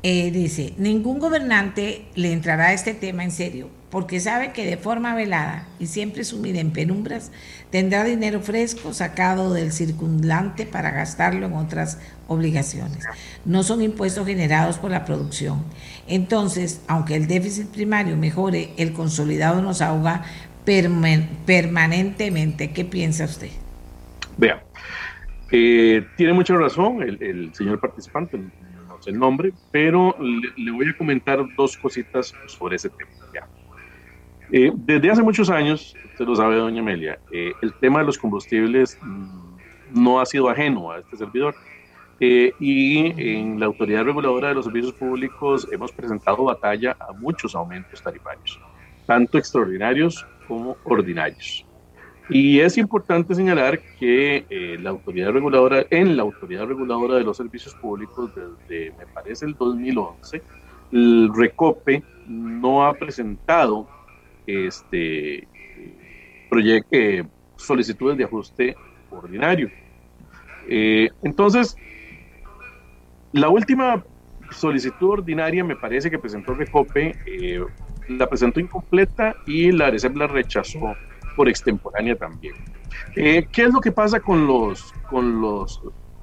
eh, dice, ningún gobernante le entrará a este tema en serio, porque sabe que de forma velada y siempre sumida en penumbras, tendrá dinero fresco sacado del circundante para gastarlo en otras obligaciones. No son impuestos generados por la producción. Entonces, aunque el déficit primario mejore, el consolidado nos ahoga permanentemente. ¿Qué piensa usted? Vea, eh, tiene mucha razón el, señor participante, no sé el nombre, pero le, voy a comentar dos cositas sobre ese tema. Eh, desde hace muchos años, usted lo sabe, doña Amelia, eh, el tema de los combustibles mm, no ha sido ajeno a este servidor. Eh, y en la Autoridad Reguladora de los Servicios Públicos hemos presentado batalla a muchos aumentos tarifarios, tanto extraordinarios como ordinarios. Y es importante señalar que la autoridad reguladora, en la autoridad reguladora de los servicios públicos, desde me parece el 2011, el RECOPE no ha presentado este, proyecto, solicitudes de ajuste ordinario. Eh, entonces, la última solicitud ordinaria me parece que presentó Recope, eh, la presentó incompleta y la ARECEP la rechazó por extemporánea también. Eh, ¿Qué es lo que pasa con, los, con los,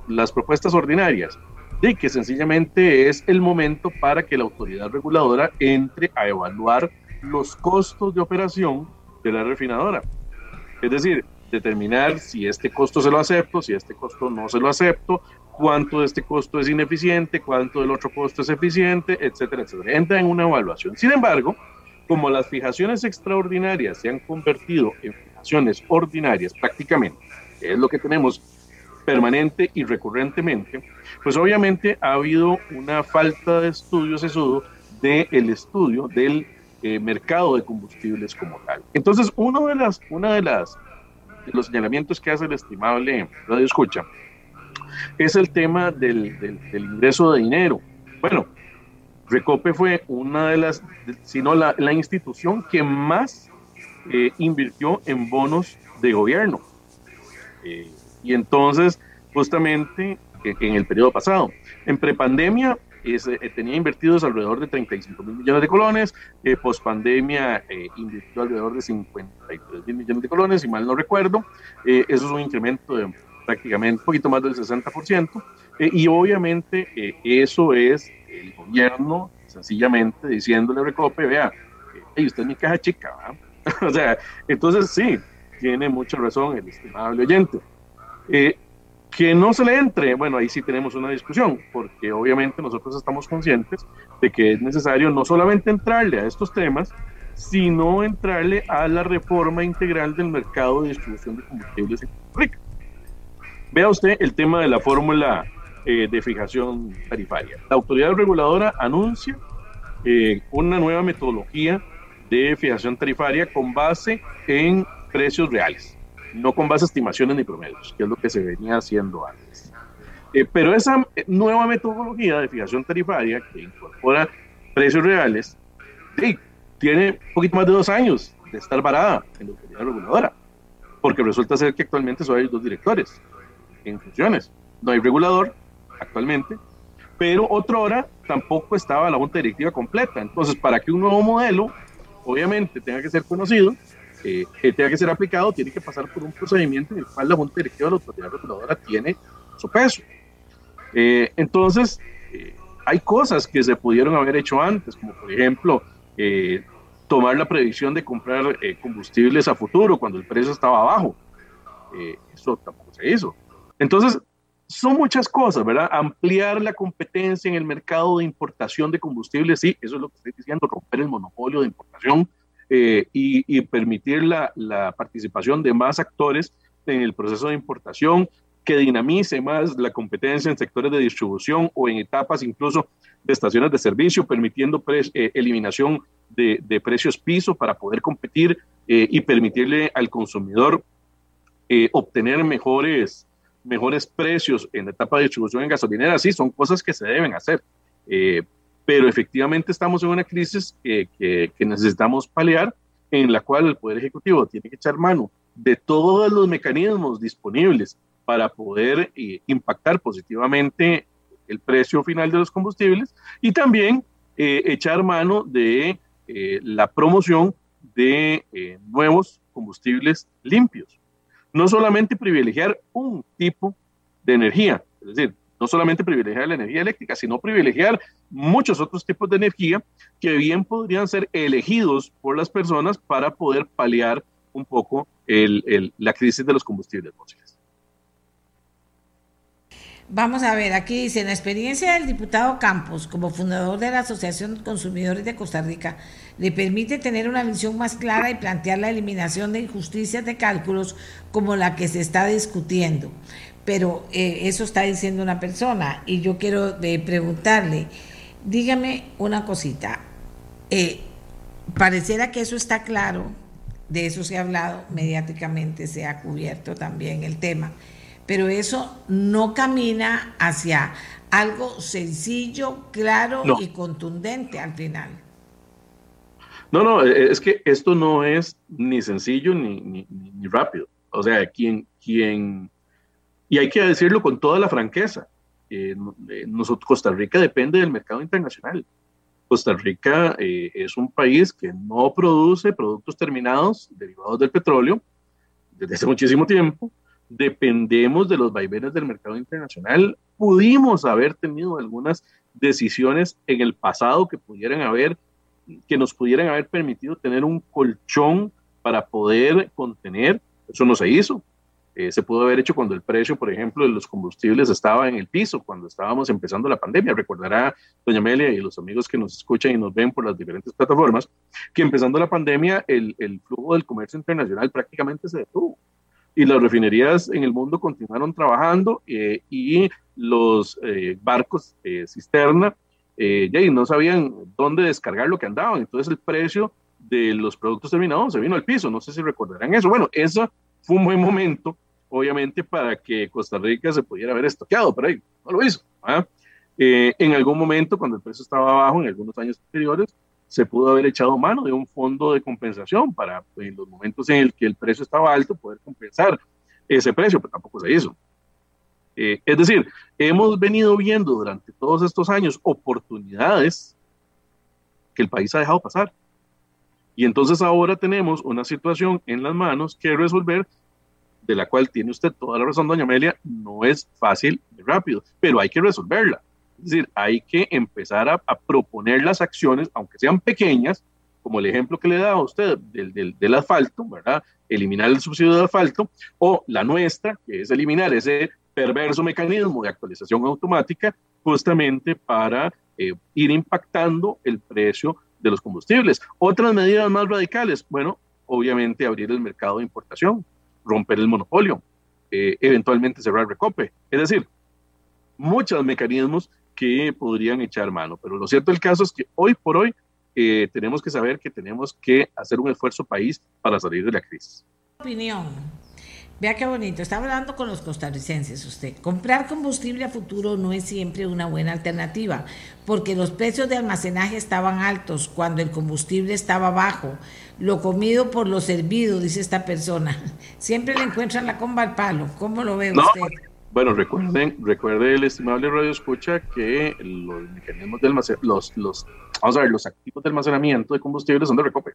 las propuestas ordinarias? De que sencillamente es el momento para que la autoridad reguladora entre a evaluar los costos de operación de la refinadora. Es decir, determinar si este costo se lo acepto, si este costo no se lo acepto, cuánto de este costo es ineficiente, cuánto del otro costo es eficiente, etcétera, etcétera. Entra en una evaluación. Sin embargo, como las fijaciones extraordinarias se han convertido en fijaciones ordinarias prácticamente, que es lo que tenemos permanente y recurrentemente, pues obviamente ha habido una falta de estudio sesudo del estudio del eh, mercado de combustibles como tal. Entonces, uno de las, una de las los señalamientos que hace el estimable Radio Escucha es el tema del, del, ingreso de dinero. Bueno, Recope fue una de las, sino la, la institución que más eh, invirtió en bonos de gobierno. Eh, y entonces, justamente en el periodo pasado, en prepandemia, eh, tenía invertidos alrededor de 35 mil millones de colones, eh, post pandemia eh, invirtió alrededor de 53 mil millones de colones, si mal no recuerdo, eh, eso es un incremento de prácticamente un poquito más del 60%, y obviamente eso es el gobierno sencillamente diciéndole a Recope, vea, hey, usted es mi caja chica, *laughs* o sea, entonces sí, tiene mucha razón el estimable oyente. Que no se le entre, bueno, ahí sí tenemos una discusión, porque obviamente nosotros estamos conscientes de que es necesario no solamente entrarle a estos temas, sino entrarle a la reforma integral del mercado de distribución de combustibles en Costa Rica. Vea usted el tema de la fórmula eh, de fijación tarifaria. La autoridad reguladora anuncia eh, una nueva metodología de fijación tarifaria con base en precios reales no con base a estimaciones ni promedios, que es lo que se venía haciendo antes. Eh, pero esa nueva metodología de fijación tarifaria que incorpora precios reales, tiene un poquito más de dos años de estar parada en la autoridad reguladora, porque resulta ser que actualmente solo hay dos directores en funciones. No hay regulador actualmente, pero otra hora tampoco estaba la junta directiva completa. Entonces, para que un nuevo modelo, obviamente, tenga que ser conocido, eh, tenga que ser aplicado, tiene que pasar por un procedimiento en el cual la Junta Directiva de la Autoridad Reguladora tiene su peso. Eh, entonces, eh, hay cosas que se pudieron haber hecho antes, como por ejemplo, eh, tomar la predicción de comprar combustibles a futuro cuando el precio estaba bajo. eso tampoco se hizo. Entonces, son muchas cosas, ¿verdad? Ampliar la competencia en el mercado de importación de combustibles, sí, eso es lo que estoy diciendo, romper el monopolio de importación eh, y, permitir la, la, participación de más actores en el proceso de importación, que dinamice más la competencia en sectores de distribución o en etapas incluso de estaciones de servicio, permitiendo eh, eliminación de, de, precios piso para poder competir eh, y permitirle al consumidor obtener mejores, mejores precios en la etapa de distribución en gasolinera. Sí, son cosas que se deben hacer pero efectivamente estamos en una crisis que, que, necesitamos paliar, en la cual el Poder Ejecutivo tiene que echar mano de todos los mecanismos disponibles para poder eh, impactar positivamente el precio final de los combustibles y también eh, echar mano de eh, la promoción de eh, nuevos combustibles limpios. No solamente privilegiar un tipo de energía, es decir, no solamente privilegiar la energía eléctrica, sino privilegiar muchos otros tipos de energía que bien podrían ser elegidos por las personas para poder paliar un poco la crisis de los combustibles fósiles. Vamos a ver, aquí dice, la experiencia del diputado Campos como fundador de la Asociación de Consumidores de Costa Rica le permite tener una visión más clara y plantear la eliminación de injusticias de cálculos como la que se está discutiendo. Pero eh, eso está diciendo una persona y yo quiero eh, preguntarle, dígame una cosita, eh, pareciera que eso está claro, de eso se ha hablado mediáticamente, se ha cubierto también el tema pero eso no camina hacia algo sencillo, claro y contundente al final. No, no, es que esto no es ni sencillo ni, ni, rápido. O sea, quien, quien, y hay que decirlo con toda la franqueza, eh, nosotros, Costa Rica depende del mercado internacional. Costa Rica eh, es un país que no produce productos terminados derivados del petróleo desde hace muchísimo tiempo dependemos de los vaivenes del mercado internacional. Pudimos haber tenido algunas decisiones en el pasado que pudieran haber, que nos pudieran haber permitido tener un colchón para poder contener. Eso no se hizo. Eh, se pudo haber hecho cuando el precio, por ejemplo, de los combustibles estaba en el piso, cuando estábamos empezando la pandemia. Recordará doña Amelia y los amigos que nos escuchan y nos ven por las diferentes plataformas, que empezando la pandemia el, el flujo del comercio internacional prácticamente se detuvo y las refinerías en el mundo continuaron trabajando eh, y los eh, barcos eh, cisterna ya no sabían dónde descargar lo que andaban. Entonces el precio de los productos terminados se vino al piso. No sé si recordarán eso. Bueno, eso fue un buen momento, obviamente, para que Costa Rica se pudiera haber estoqueado, pero ahí no lo hizo. ¿ah? en algún momento, cuando el precio estaba bajo, en algunos años anteriores, se pudo haber echado mano de un fondo de compensación para pues, en los momentos en el que el precio estaba alto poder compensar ese precio, pero tampoco se hizo. Eh, es decir, hemos venido viendo durante todos estos años oportunidades que el país ha dejado pasar. Y entonces ahora tenemos una situación en las manos que resolver, de la cual tiene usted toda la razón, doña Amelia, no es fácil y rápido, pero hay que resolverla. Es decir, hay que empezar a, proponer las acciones, aunque sean pequeñas, como el ejemplo que le da a usted del, del, asfalto, ¿verdad? Eliminar el subsidio de asfalto, o la nuestra, que es eliminar ese perverso mecanismo de actualización automática, justamente para eh, ir impactando el precio de los combustibles. Otras medidas más radicales, bueno, obviamente abrir el mercado de importación, romper el monopolio, eh, eventualmente cerrar recope. Es decir, muchos mecanismos que podrían echar mano. Pero lo cierto del caso es que hoy por hoy eh, tenemos que saber que tenemos que hacer un esfuerzo país para salir de la crisis. Opinión. Vea qué bonito, está hablando con los costarricenses usted. Comprar combustible a futuro no es siempre una buena alternativa, porque los precios de almacenaje estaban altos cuando el combustible estaba bajo. Lo comido por lo servido, dice esta persona. *laughs* Siempre le encuentran la comba al palo. ¿Cómo lo ve usted? Bueno, recuerden, recuerde el estimable radio escucha que los mecanismos del los, los, vamos a ver, los activos de almacenamiento de combustible son de Recope.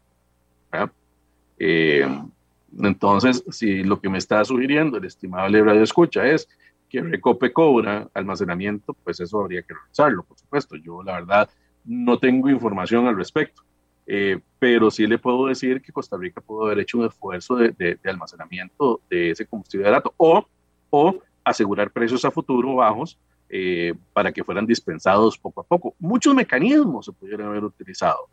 Eh, entonces, si lo que me está sugiriendo el estimable radio escucha es que Recope cobra almacenamiento, pues eso habría que revisarlo, por supuesto. Yo, la verdad, no tengo información al respecto. Eh, pero sí le puedo decir que Costa Rica pudo haber hecho un esfuerzo de, de, de almacenamiento de ese combustible barato o, o asegurar precios a futuro bajos eh, para que fueran dispensados poco a poco. Muchos mecanismos se pudieran haber utilizado,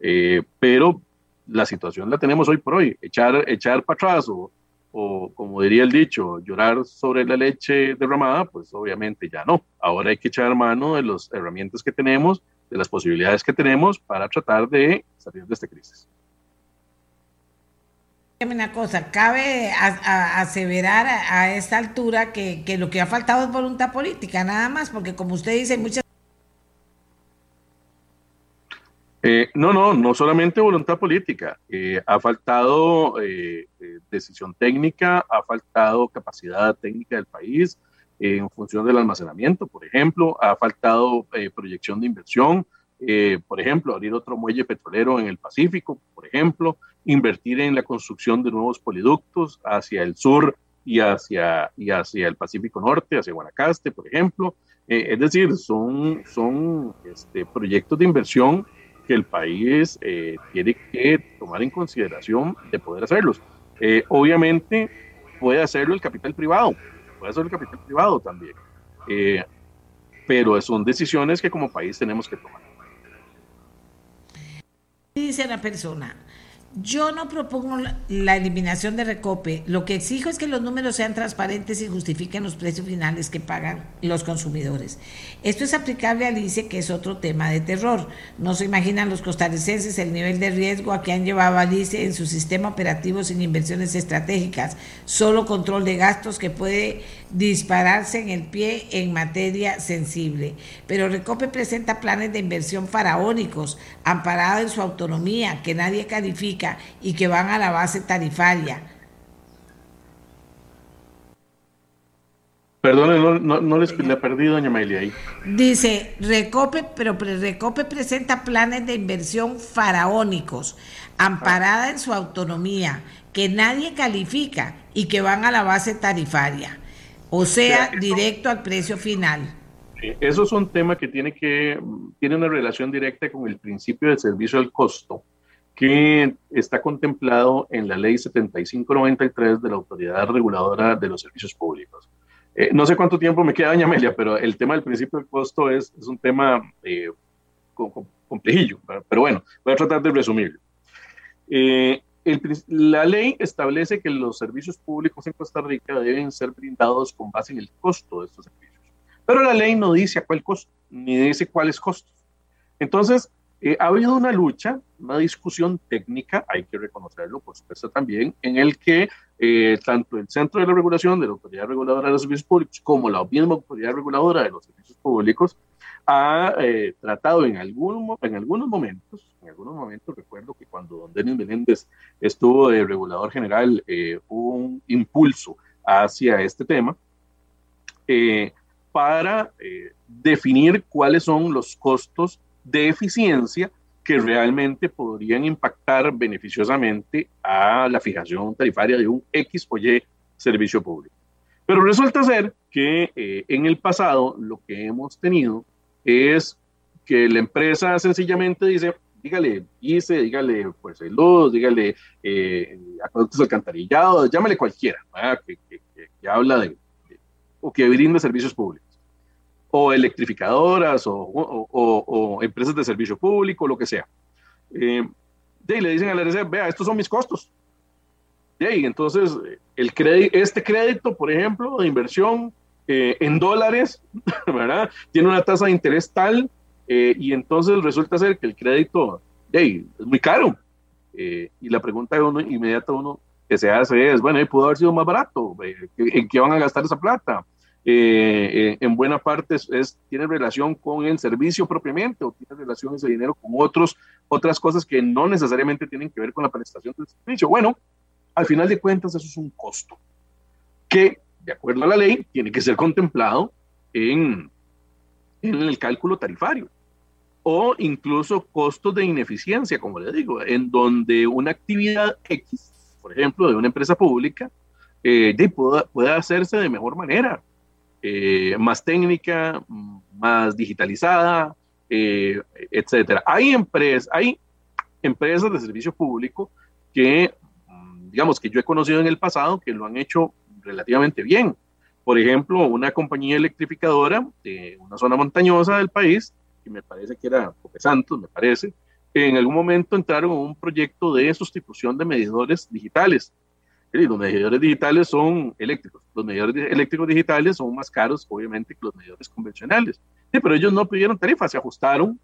eh, pero la situación la tenemos hoy por hoy. Echar, echar para atrás o, como diría el dicho, llorar sobre la leche derramada, pues obviamente ya no. Ahora hay que echar mano de las herramientas que tenemos, de las posibilidades que tenemos para tratar de salir de esta crisis una cosa, cabe aseverar a, esta altura que, lo que ha faltado es voluntad política, nada más, porque como usted dice, muchas... Eh, no, no, no solamente voluntad política, eh, ha faltado eh, decisión técnica, ha faltado capacidad técnica del país en función del almacenamiento, por ejemplo, ha faltado proyección de inversión, eh, por ejemplo, abrir otro muelle petrolero en el Pacífico, por ejemplo, invertir en la construcción de nuevos poliductos hacia el sur y hacia, y hacia el Pacífico Norte, hacia Guanacaste, por ejemplo. Eh, es decir, son, son este, proyectos de inversión que el país eh, tiene que tomar en consideración de poder hacerlos. Eh, obviamente puede hacerlo el capital privado, puede hacerlo el capital privado también, pero son decisiones que como país tenemos que tomar. Dice la persona, yo no propongo la eliminación de Recope. Lo que exijo es que los números sean transparentes y justifiquen los precios finales que pagan los consumidores. Esto es aplicable al ICE, que es otro tema de terror. No se imaginan los costarricenses el nivel de riesgo a que han llevado al ICE en su sistema operativo sin inversiones estratégicas, solo control de gastos que puede dispararse en el pie en materia sensible. Pero Recope presenta planes de inversión faraónicos, amparados en su autonomía, que nadie califica y que van a la base tarifaria. Perdón, no, no, les le perdí, doña Amelia, ahí. Dice, Recope, pero Recope presenta planes de inversión faraónicos, amparada en su autonomía, que nadie califica y que van a la base tarifaria o sea, directo al precio final. Eso es un tema que tiene, que tiene una relación directa con el principio del servicio al costo, que está contemplado en la ley 7593 de la Autoridad Reguladora de los Servicios Públicos. Eh, no sé cuánto tiempo me queda, doña Amelia, pero el tema del principio del costo es, es un tema eh, complejillo, pero bueno, voy a tratar de resumirlo. Eh, la ley establece que los servicios públicos en Costa Rica deben ser brindados con base en el costo de estos servicios. Pero la ley no dice a cuál costo, ni dice cuáles costos. Entonces, eh, ha habido una lucha, una discusión técnica, hay que reconocerlo, por supuesto también, en el que eh, tanto el Centro de la Regulación de la Autoridad Reguladora de los Servicios Públicos como la misma Autoridad Reguladora de los Servicios Públicos ha eh, tratado en, algún, en algunos momentos, en algunos momentos recuerdo que cuando don Denis Menéndez estuvo de regulador general, eh, hubo un impulso hacia este tema eh, para definir cuáles son los costos de eficiencia que realmente podrían impactar beneficiosamente a la fijación tarifaria de un X o Y servicio público. Pero resulta ser que en el pasado lo que hemos tenido es que la empresa sencillamente dice, dígale ICE, dígale pues luz, dígale eh, acueductos alcantarillados, llámale cualquiera, que, que, habla de, o que brinda servicios públicos, o electrificadoras, o, o, empresas de servicio público, lo que sea. Eh, y le dicen a la RC, vea, estos son mis costos. Y entonces, el crédito, este crédito, por ejemplo, de inversión eh, en dólares, *laughs* ¿verdad? Tiene una tasa de interés tal eh, y entonces resulta ser que el crédito es muy caro. Eh, y la pregunta de uno inmediata uno que se hace es, bueno, pudo haber sido más barato, ¿en qué van a gastar esa plata? en buena parte es, tiene relación con el servicio propiamente o tiene relación ese dinero con otros, otras cosas que no necesariamente tienen que ver con la prestación del servicio. Bueno, al final de cuentas eso es un costo que de acuerdo a la ley, tiene que ser contemplado en, el cálculo tarifario o incluso costos de ineficiencia, como le digo, en donde una actividad X, por ejemplo, de una empresa pública, eh, pueda, hacerse de mejor manera, eh, más técnica, más digitalizada, eh, etcétera. Hay empresas, hay empresas de servicio público que, digamos, que yo he conocido en el pasado que lo han hecho relativamente bien. Por ejemplo, una compañía electrificadora de una zona montañosa del país, que me parece que era Pope Santos, me parece, en algún momento entraron en un proyecto de sustitución de medidores digitales. Los medidores digitales son eléctricos. Los medidores eléctricos digitales son más caros, obviamente, que los medidores convencionales. Sí, pero ellos no pidieron tarifas, se ajustaron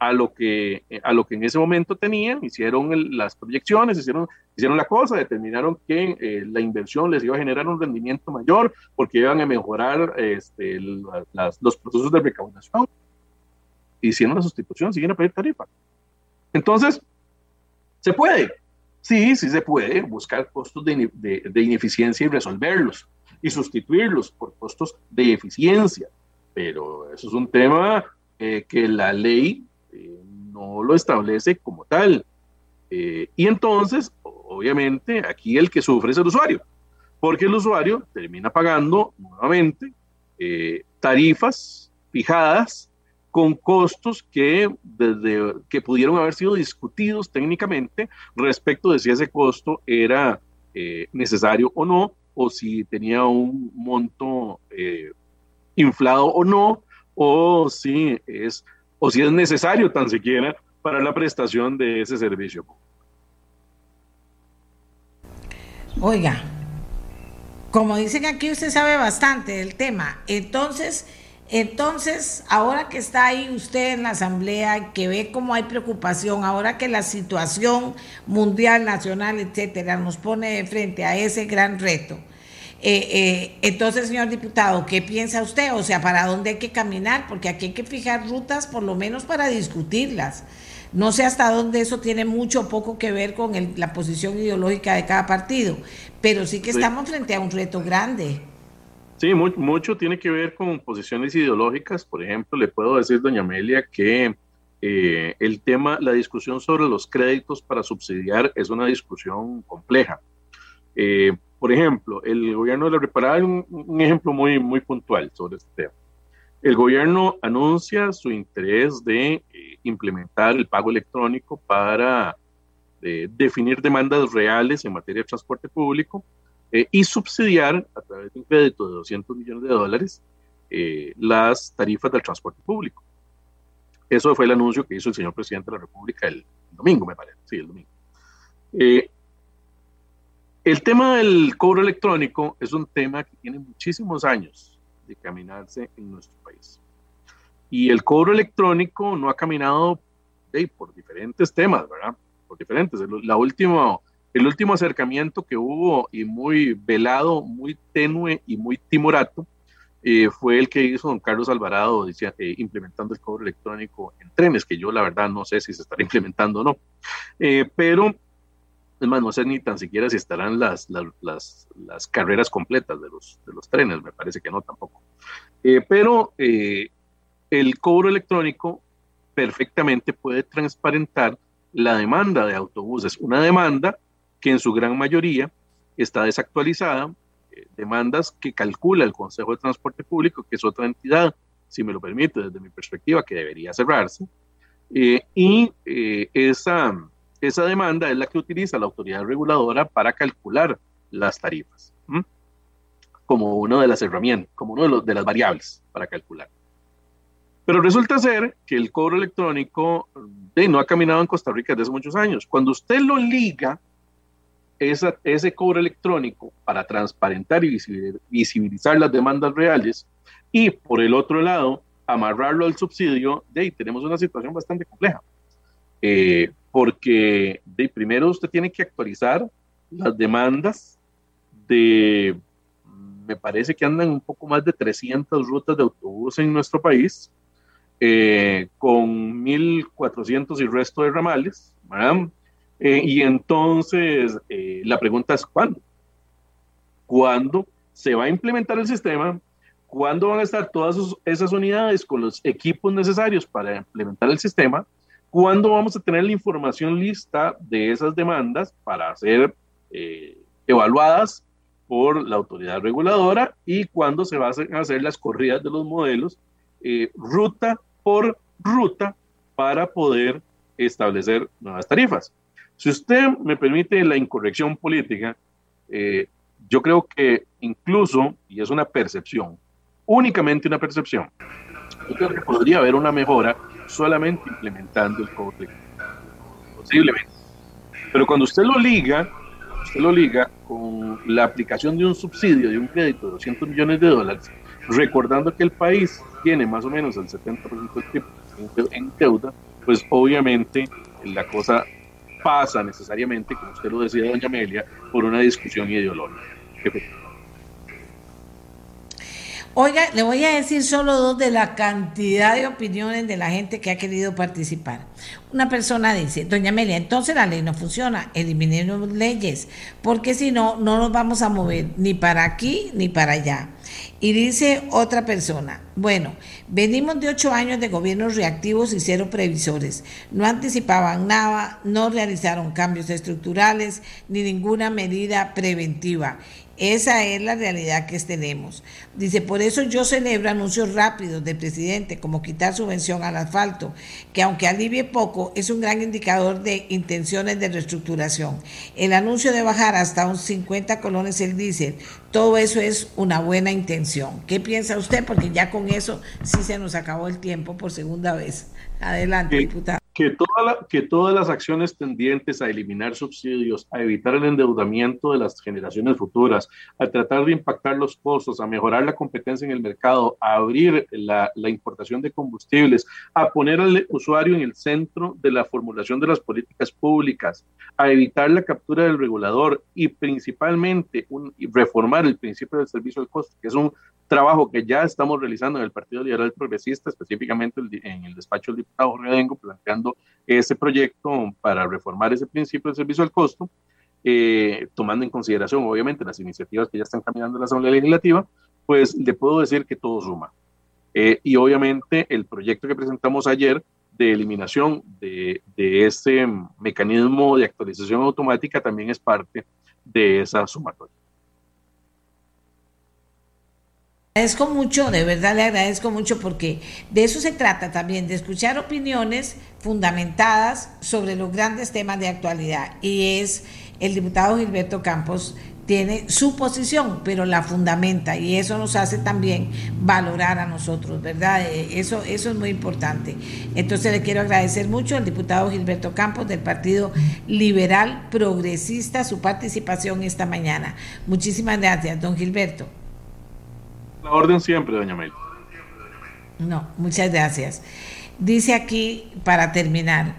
a lo que, a lo que en ese momento tenían, hicieron las proyecciones, hicieron, hicieron la cosa, determinaron que eh, la inversión les iba a generar un rendimiento mayor porque iban a mejorar este, los procesos de recaudación. Hicieron la sustitución, siguen a pedir tarifa. Entonces, ¿se puede? Sí, sí se puede buscar costos de, de ineficiencia y resolverlos y sustituirlos por costos de eficiencia. Pero eso es un tema eh, que la ley eh, no lo establece como tal. Eh, y entonces, obviamente, aquí el que sufre es el usuario, porque el usuario termina pagando nuevamente eh, tarifas fijadas con costos que, desde, que pudieron haber sido discutidos técnicamente respecto de si ese costo era necesario o no, o si tenía un monto inflado o no, o si es, o si es necesario tan siquiera para la prestación de ese servicio. Oiga, como dicen aquí, usted sabe bastante del tema. Entonces, entonces, ahora que está ahí usted en la asamblea, que ve cómo hay preocupación, ahora que la situación mundial, nacional, etcétera, nos pone de frente a ese gran reto. Eh, eh, entonces, señor diputado, ¿qué piensa usted? O sea, ¿para dónde hay que caminar? Porque aquí hay que fijar rutas, por lo menos para discutirlas. No sé hasta dónde eso tiene mucho o poco que ver con la posición ideológica de cada partido, pero sí que estamos frente a un reto grande. Sí, mucho, tiene que ver con posiciones ideológicas. Por ejemplo, le puedo decir, doña Amelia, que eh, el tema, la discusión sobre los créditos para subsidiar es una discusión compleja. Eh, por ejemplo, el gobierno de la Reparada un, un ejemplo muy, muy puntual sobre este tema. El gobierno anuncia su interés de eh, implementar el pago electrónico para eh, definir demandas reales en materia de transporte público eh, y subsidiar a través de un crédito de 200 millones de dólares las tarifas del transporte público. Eso fue el anuncio que hizo el señor presidente de la República el domingo, me parece. Sí, el domingo. El tema del cobro electrónico es un tema que tiene muchísimos años de caminarse en nuestro país. Y el cobro electrónico no ha caminado por diferentes temas, ¿verdad? Por diferentes. La última, el último acercamiento que hubo y muy velado, muy tenue y muy timorato eh, fue el que hizo don Carlos Alvarado decía, eh, implementando el cobro electrónico en trenes, que yo la verdad no sé si se estará *laughs* implementando o no. Eh, pero es más, no sé ni tan siquiera si estarán las, las, las, carreras completas de los, de los trenes, me parece que no tampoco. Eh, pero eh, el cobro electrónico perfectamente puede transparentar la demanda de autobuses, una demanda que en su gran mayoría está desactualizada, eh, demandas que calcula el Consejo de Transporte Público, que es otra entidad, si me lo permite, desde mi perspectiva, que debería cerrarse, y esa esa demanda es la que utiliza la autoridad reguladora para calcular las tarifas, como una de las herramientas, como una de, de las variables para calcular. Pero resulta ser que el cobro electrónico no ha caminado en Costa Rica desde muchos años. Cuando usted lo liga, esa, ese cobro electrónico para transparentar y visibilizar las demandas reales, y por el otro lado, amarrarlo al subsidio, de ahí tenemos una situación bastante compleja. Eh, porque de primero usted tiene que actualizar las demandas de, me parece que andan un poco más de 300 rutas de autobús en nuestro país, eh, con 1.400 y resto de ramales, eh, y entonces eh, la pregunta es ¿cuándo? ¿Cuándo se va a implementar el sistema? ¿Cuándo van a estar todas esas unidades con los equipos necesarios para implementar el sistema? ¿Cuándo vamos a tener la información lista de esas demandas para ser eh, evaluadas por la autoridad reguladora y cuándo se van a hacer las corridas de los modelos eh, ruta por ruta para poder establecer nuevas tarifas? Si usted me permite la incorrección política, eh, yo creo que incluso, y es una percepción, únicamente una percepción, yo creo que podría haber una mejora solamente implementando el cobro posiblemente. Pero cuando usted lo liga, usted lo liga con la aplicación de un subsidio, de un crédito de 200 millones de dólares, recordando que el país tiene más o menos el 70% del tiempo en deuda, pues obviamente la cosa pasa necesariamente, como usted lo decía, doña Amelia, por una discusión ideológica. Oiga, le voy a decir solo dos de la cantidad de opiniones de la gente que ha querido participar. Una persona dice, doña Amelia, entonces la ley no funciona, eliminemos leyes, porque si no, no nos vamos a mover ni para aquí ni para allá. Y dice otra persona, bueno, venimos de ocho años de gobiernos reactivos y cero previsores. No anticipaban nada, no realizaron cambios estructurales ni ninguna medida preventiva. Esa es la realidad que tenemos. Dice, por eso yo celebro anuncios rápidos del presidente, como quitar subvención al asfalto, que aunque alivie poco, es un gran indicador de intenciones de reestructuración. El anuncio de bajar hasta un 50 colones el diésel, todo eso es una buena intención. ¿Qué piensa usted? Porque ya con eso sí se nos acabó el tiempo por segunda vez. Adelante, diputado que, que todas las acciones tendientes a eliminar subsidios, a evitar el endeudamiento de las generaciones futuras, a tratar de impactar los costos, a mejorar la competencia en el mercado, a abrir la, la importación de combustibles, a poner al usuario en el centro de la formulación de las políticas públicas, a evitar la captura del regulador y principalmente un, reformar el principio del servicio al costo, que es un trabajo que ya estamos realizando en el Partido Liberal Progresista, específicamente en el despacho del diputado Redengo, planteando ese proyecto para reformar ese principio del servicio al costo, eh, tomando en consideración, obviamente, las iniciativas que ya están caminando en la Asamblea Legislativa, pues le puedo decir que todo suma. Eh, y obviamente el proyecto que presentamos ayer de eliminación de, de ese mecanismo de actualización automática también es parte de esa sumatoria. Agradezco mucho, de verdad le agradezco mucho porque de eso se trata también, de escuchar opiniones fundamentadas sobre los grandes temas de actualidad. Y es el diputado Gilberto Campos tiene su posición, pero la fundamenta y eso nos hace también valorar a nosotros, ¿verdad? Eh, eso, eso es muy importante. Entonces le quiero agradecer mucho al diputado Gilberto Campos del Partido Liberal Progresista su participación esta mañana. Muchísimas gracias, don Gilberto. La orden siempre, doña Mel. No, muchas gracias. Dice aquí, para terminar,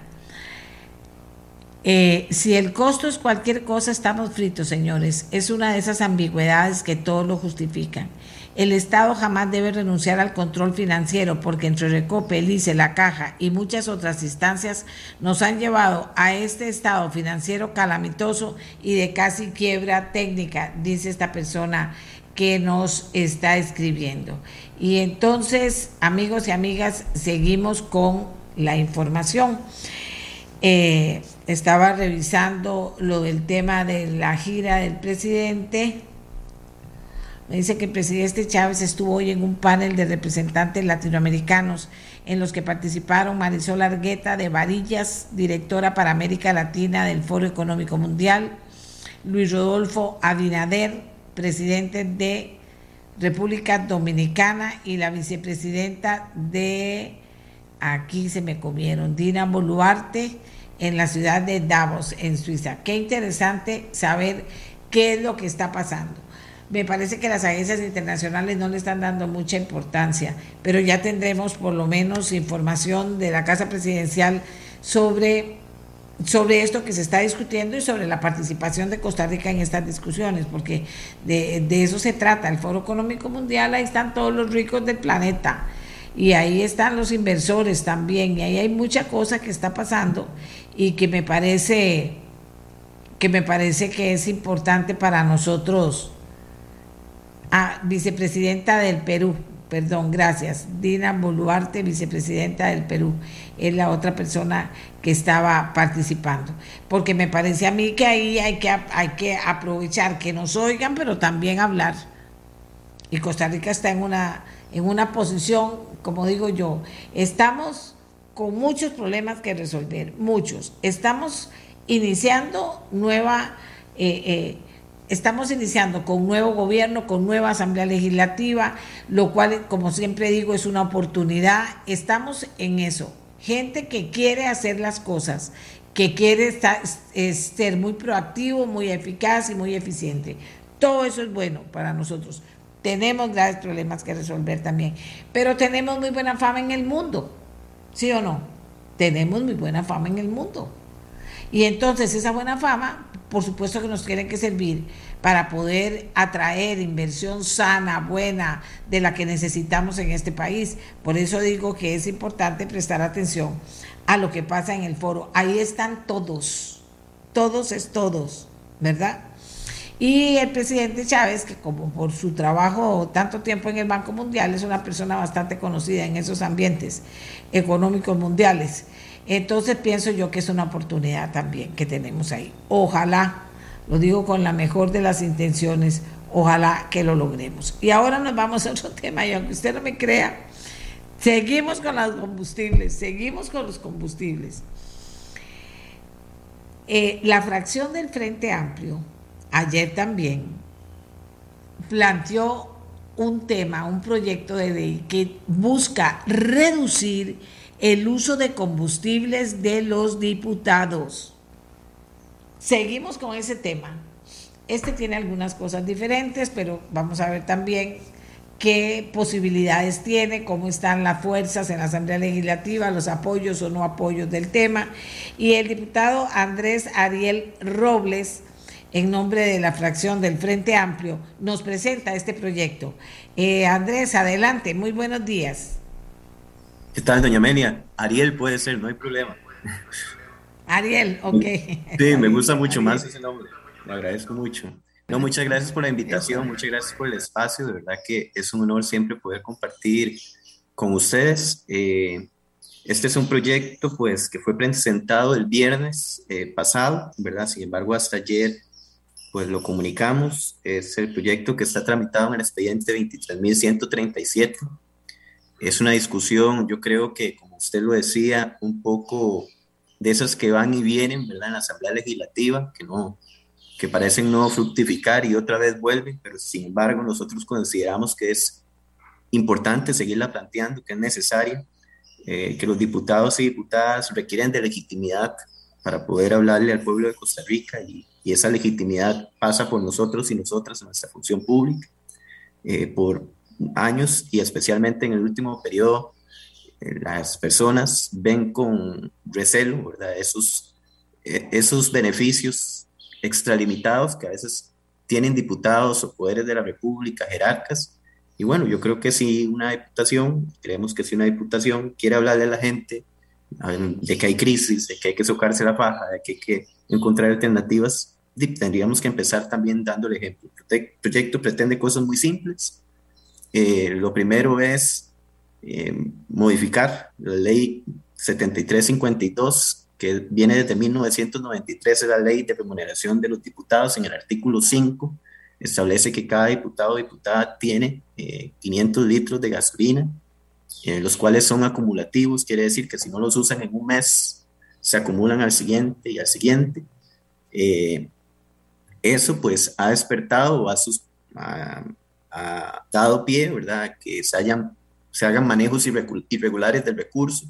eh, si el costo es cualquier cosa, estamos fritos, señores. Es una de esas ambigüedades que todos lo justifican. El Estado jamás debe renunciar al control financiero porque entre Recope, el ICE, la Caja y muchas otras instancias nos han llevado a este estado financiero calamitoso y de casi quiebra técnica, dice esta persona que nos está escribiendo. Y entonces, amigos y amigas, seguimos con la información. Eh, estaba revisando lo del tema de la gira del presidente. Me dice que el presidente Chávez estuvo hoy en un panel de representantes latinoamericanos en los que participaron Marisol Argueta de Varillas, directora para América Latina del Foro Económico Mundial, Luis Rodolfo Abinader, presidente de República Dominicana y la vicepresidenta de, aquí se me comieron, Dina Boluarte, en la ciudad de Davos, en Suiza. Qué interesante saber qué es lo que está pasando. Me parece que las agencias internacionales no le están dando mucha importancia, pero ya tendremos por lo menos información de la Casa Presidencial sobre sobre esto que se está discutiendo y sobre la participación de Costa Rica en estas discusiones, porque de, eso se trata. El Foro Económico Mundial, ahí están todos los ricos del planeta y ahí están los inversores también, y ahí hay mucha cosa que está pasando y que me parece que me parece que es importante para nosotros. Ah, vicepresidenta del Perú, perdón, gracias. Dina Boluarte, vicepresidenta del Perú, es la otra persona que estaba participando. Porque me parece a mí que ahí hay que, hay que aprovechar que nos oigan, pero también hablar. Y Costa Rica está en una, en una posición, como digo yo, estamos con muchos problemas que resolver, muchos. Estamos iniciando nueva... Eh, eh, Estamos iniciando con nuevo gobierno, con nueva asamblea legislativa, lo cual, como siempre digo, es una oportunidad. Estamos en eso. Gente que quiere hacer las cosas, que quiere estar, ser muy proactivo, muy eficaz y muy eficiente. Todo eso es bueno para nosotros. Tenemos graves problemas que resolver también, pero tenemos muy buena fama en el mundo, ¿sí o no? Tenemos muy buena fama en el mundo. Y entonces esa buena fama por supuesto que nos tienen que servir para poder atraer inversión sana, buena, de la que necesitamos en este país. Por eso digo que es importante prestar atención a lo que pasa en el foro. Ahí están todos, todos es todos, ¿verdad? Y el presidente Chávez, que como por su trabajo tanto tiempo en el Banco Mundial, es una persona bastante conocida en esos ambientes económicos mundiales. Entonces pienso yo que es una oportunidad también que tenemos ahí. Ojalá, lo digo con la mejor de las intenciones, ojalá que lo logremos. Y ahora nos vamos a otro *laughs* tema, y aunque usted no me crea, seguimos con los combustibles, seguimos con los combustibles. Eh, la fracción del Frente Amplio, ayer también, planteó un tema, un proyecto de ley que busca reducir el uso de combustibles de los diputados. Seguimos con ese tema. Este tiene algunas cosas diferentes, pero vamos a ver también qué posibilidades tiene, cómo están las fuerzas en la Asamblea Legislativa, los apoyos o no apoyos del tema. Y el diputado Andrés Ariel Robles, en nombre de la fracción del Frente Amplio, nos presenta este proyecto. Eh, Andrés, adelante, muy buenos días. ¿Qué tal, doña Amelia? Ariel puede ser, no hay problema. Ariel, ok. Sí, me gusta mucho más ese nombre. Le agradezco mucho. No, muchas gracias por la invitación, muchas gracias por el espacio. De verdad que es un honor siempre poder compartir con ustedes. Eh, este es un proyecto pues que fue presentado el viernes eh, pasado, ¿verdad? Sin embargo, hasta ayer pues lo comunicamos. Es el proyecto que está tramitado en el expediente 23.137 es una discusión, yo creo que, como usted lo decía, un poco de esas que van y vienen, ¿verdad? En la Asamblea Legislativa, que no, que parecen no fructificar y otra vez vuelven, pero sin embargo nosotros consideramos que es importante seguirla planteando, que es necesario, eh, que los diputados y diputadas requieren de legitimidad para poder hablarle al pueblo de Costa Rica y, esa legitimidad pasa por nosotros y nosotras en nuestra función pública, eh, por años y especialmente en el último periodo, las personas ven con recelo. Esos, eh, esos beneficios extralimitados que a veces tienen diputados o poderes de la República, jerarcas. Y bueno, yo creo que si una diputación, creemos que si una diputación quiere hablarle a la gente de que hay crisis, de que hay que socarse la faja, de que hay que encontrar alternativas, tendríamos que empezar también dando el ejemplo. El proyecto pretende cosas muy simples, eh, lo primero es eh, modificar la ley 7352, que viene desde 1993, es la ley de remuneración de los diputados. En el artículo 5 establece que cada diputado o diputada tiene 500 eh, litros de gasolina, los cuales son acumulativos, quiere decir que si no los usan en un mes, se acumulan al siguiente y al siguiente. eso pues ha despertado o ha, ha dado pie, ¿verdad?, que se, hayan, se hagan manejos irregulares del recurso.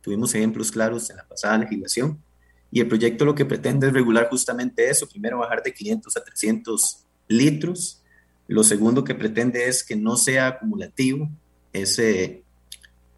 Tuvimos ejemplos claros en la pasada legislación. Y el proyecto lo que pretende es regular justamente eso. Primero, bajar de 500 a 300 litros. Lo segundo que pretende es que no sea acumulativo ese,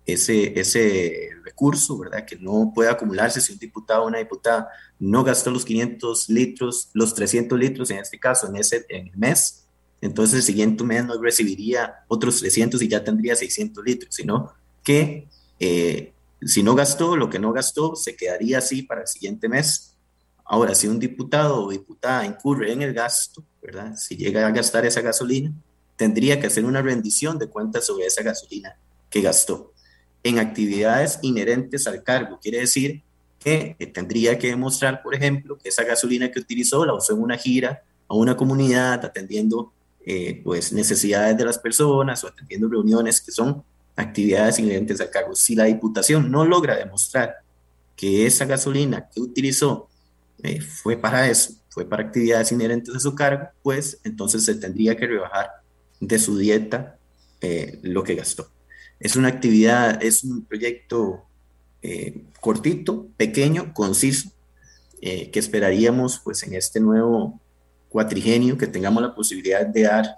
ese, ese recurso, ¿verdad? Que no pueda acumularse si un diputado o una diputada no gastó los 500 litros, los 300 litros en este caso, en, ese, en el mes, entonces el siguiente mes no recibiría otros 300 y ya tendría 600 litros, sino que eh, si no gastó, lo que no gastó se quedaría así para el siguiente mes. Ahora, si un diputado o diputada incurre en el gasto, ¿verdad? Si llega a gastar esa gasolina, tendría que hacer una rendición de cuentas sobre esa gasolina que gastó en actividades inherentes al cargo. Quiere decir que eh, tendría que demostrar, por ejemplo, que esa gasolina que utilizó la usó en una gira a una comunidad atendiendo eh, pues necesidades de las personas o atendiendo reuniones que son actividades inherentes al cargo. Si la Diputación no logra demostrar que esa gasolina que utilizó eh, fue para eso, fue para actividades inherentes a su cargo, pues entonces se tendría que rebajar de su dieta eh, lo que gastó. Es una actividad, es un proyecto cortito, pequeño, conciso, que esperaríamos pues en este nuevo cuatrigenio que tengamos la posibilidad de dar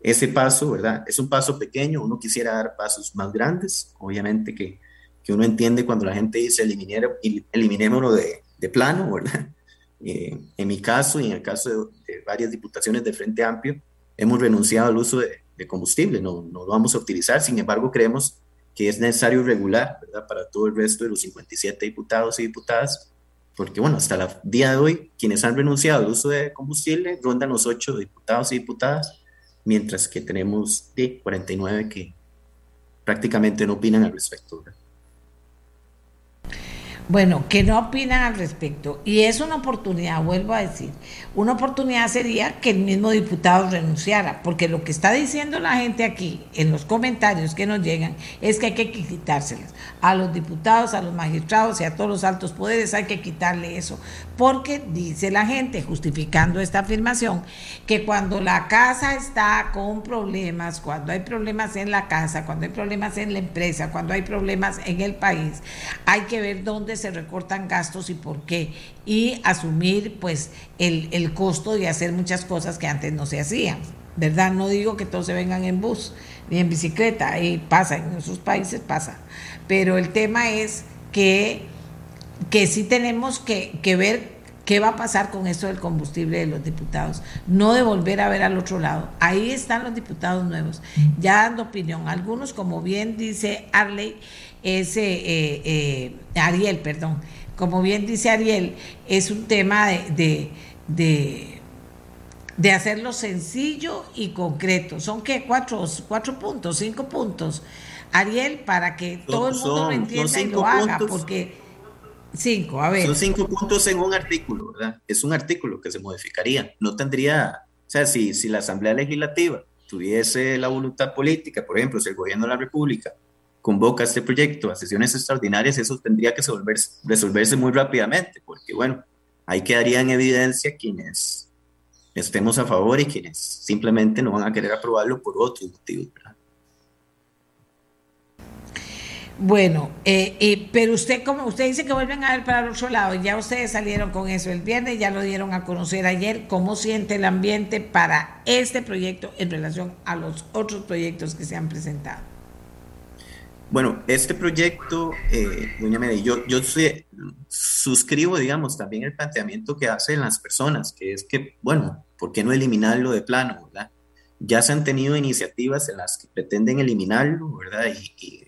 ese paso, ¿verdad? Es un paso pequeño, uno quisiera dar pasos más grandes, obviamente que, que uno entiende cuando la gente dice eliminémoslo de, de plano, ¿verdad? *laughs* Eh, en mi caso y en el caso de, varias diputaciones de Frente Amplio, hemos renunciado al uso de, de combustible, no, no, lo vamos a utilizar, sin embargo creemos que es necesario regular, ¿verdad? Para todo el resto de los 57 diputados y diputadas porque bueno, hasta el día de hoy, quienes han renunciado al uso de combustible rondan los ocho diputados y diputadas, mientras que tenemos de 49 que prácticamente no opinan al respecto. Bueno, que no opinan al respecto. Y es una oportunidad, vuelvo a decir, una oportunidad sería que el mismo diputado renunciara, porque lo que está diciendo la gente aquí, en los comentarios que nos llegan, es que hay que quitárselas. A los diputados, a los magistrados y a todos los altos poderes hay que quitarle eso, porque dice la gente, justificando esta afirmación, que cuando la casa está con problemas, cuando hay problemas en la casa, cuando hay problemas en la empresa, cuando hay problemas en el país, hay que ver dónde se recortan gastos y por qué, y asumir pues el, el costo de hacer muchas cosas que antes no se hacían. ¿Verdad? No digo que todos se vengan en bus ni en bicicleta, y pasa, en esos países pasa. Pero el tema es que, que sí tenemos que, que ver qué va a pasar con esto del combustible de los diputados. No de volver a ver al otro lado. Ahí están los diputados nuevos, ya dando opinión. Algunos, como bien dice Arley, es eh, eh, Ariel, perdón, como bien dice Ariel, es un tema de, de, de, hacerlo sencillo y concreto. ¿Son qué? Cuatro, cuatro puntos, cinco puntos. Ariel, para que todo el mundo lo entienda y lo haga, porque cinco, a ver. Son cinco puntos en un artículo, ¿verdad? Es un artículo que se modificaría. No tendría, o sea, si, si la Asamblea Legislativa tuviese la voluntad política, por ejemplo, si el gobierno de la República convoca este proyecto a sesiones extraordinarias, eso tendría que resolverse, muy rápidamente, porque bueno, ahí quedaría en evidencia quienes estemos a favor y quienes simplemente no van a querer aprobarlo por otros motivos. Bueno, eh, eh, pero usted, como usted dice que vuelven a ver para el otro lado, ya ustedes salieron con eso el viernes, ya lo dieron a conocer ayer, ¿cómo siente el ambiente para este proyecto en relación a los otros proyectos que se han presentado? Bueno, este proyecto, eh, doña Mede, yo, suscribo, digamos, también el planteamiento que hacen las personas, que es que, bueno, ¿por qué no eliminarlo de plano, verdad? Ya se han tenido iniciativas en las que pretenden eliminarlo, ¿verdad? Y,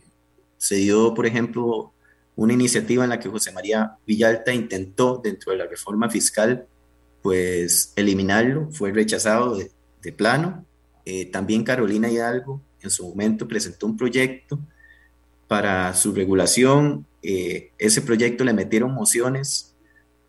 se dio, por ejemplo, una iniciativa en la que José María Villalta intentó, dentro de la reforma fiscal, pues eliminarlo, fue rechazado de, de plano. Eh, también Carolina Hidalgo en su momento presentó un proyecto para su regulación. Eh, ese proyecto le metieron mociones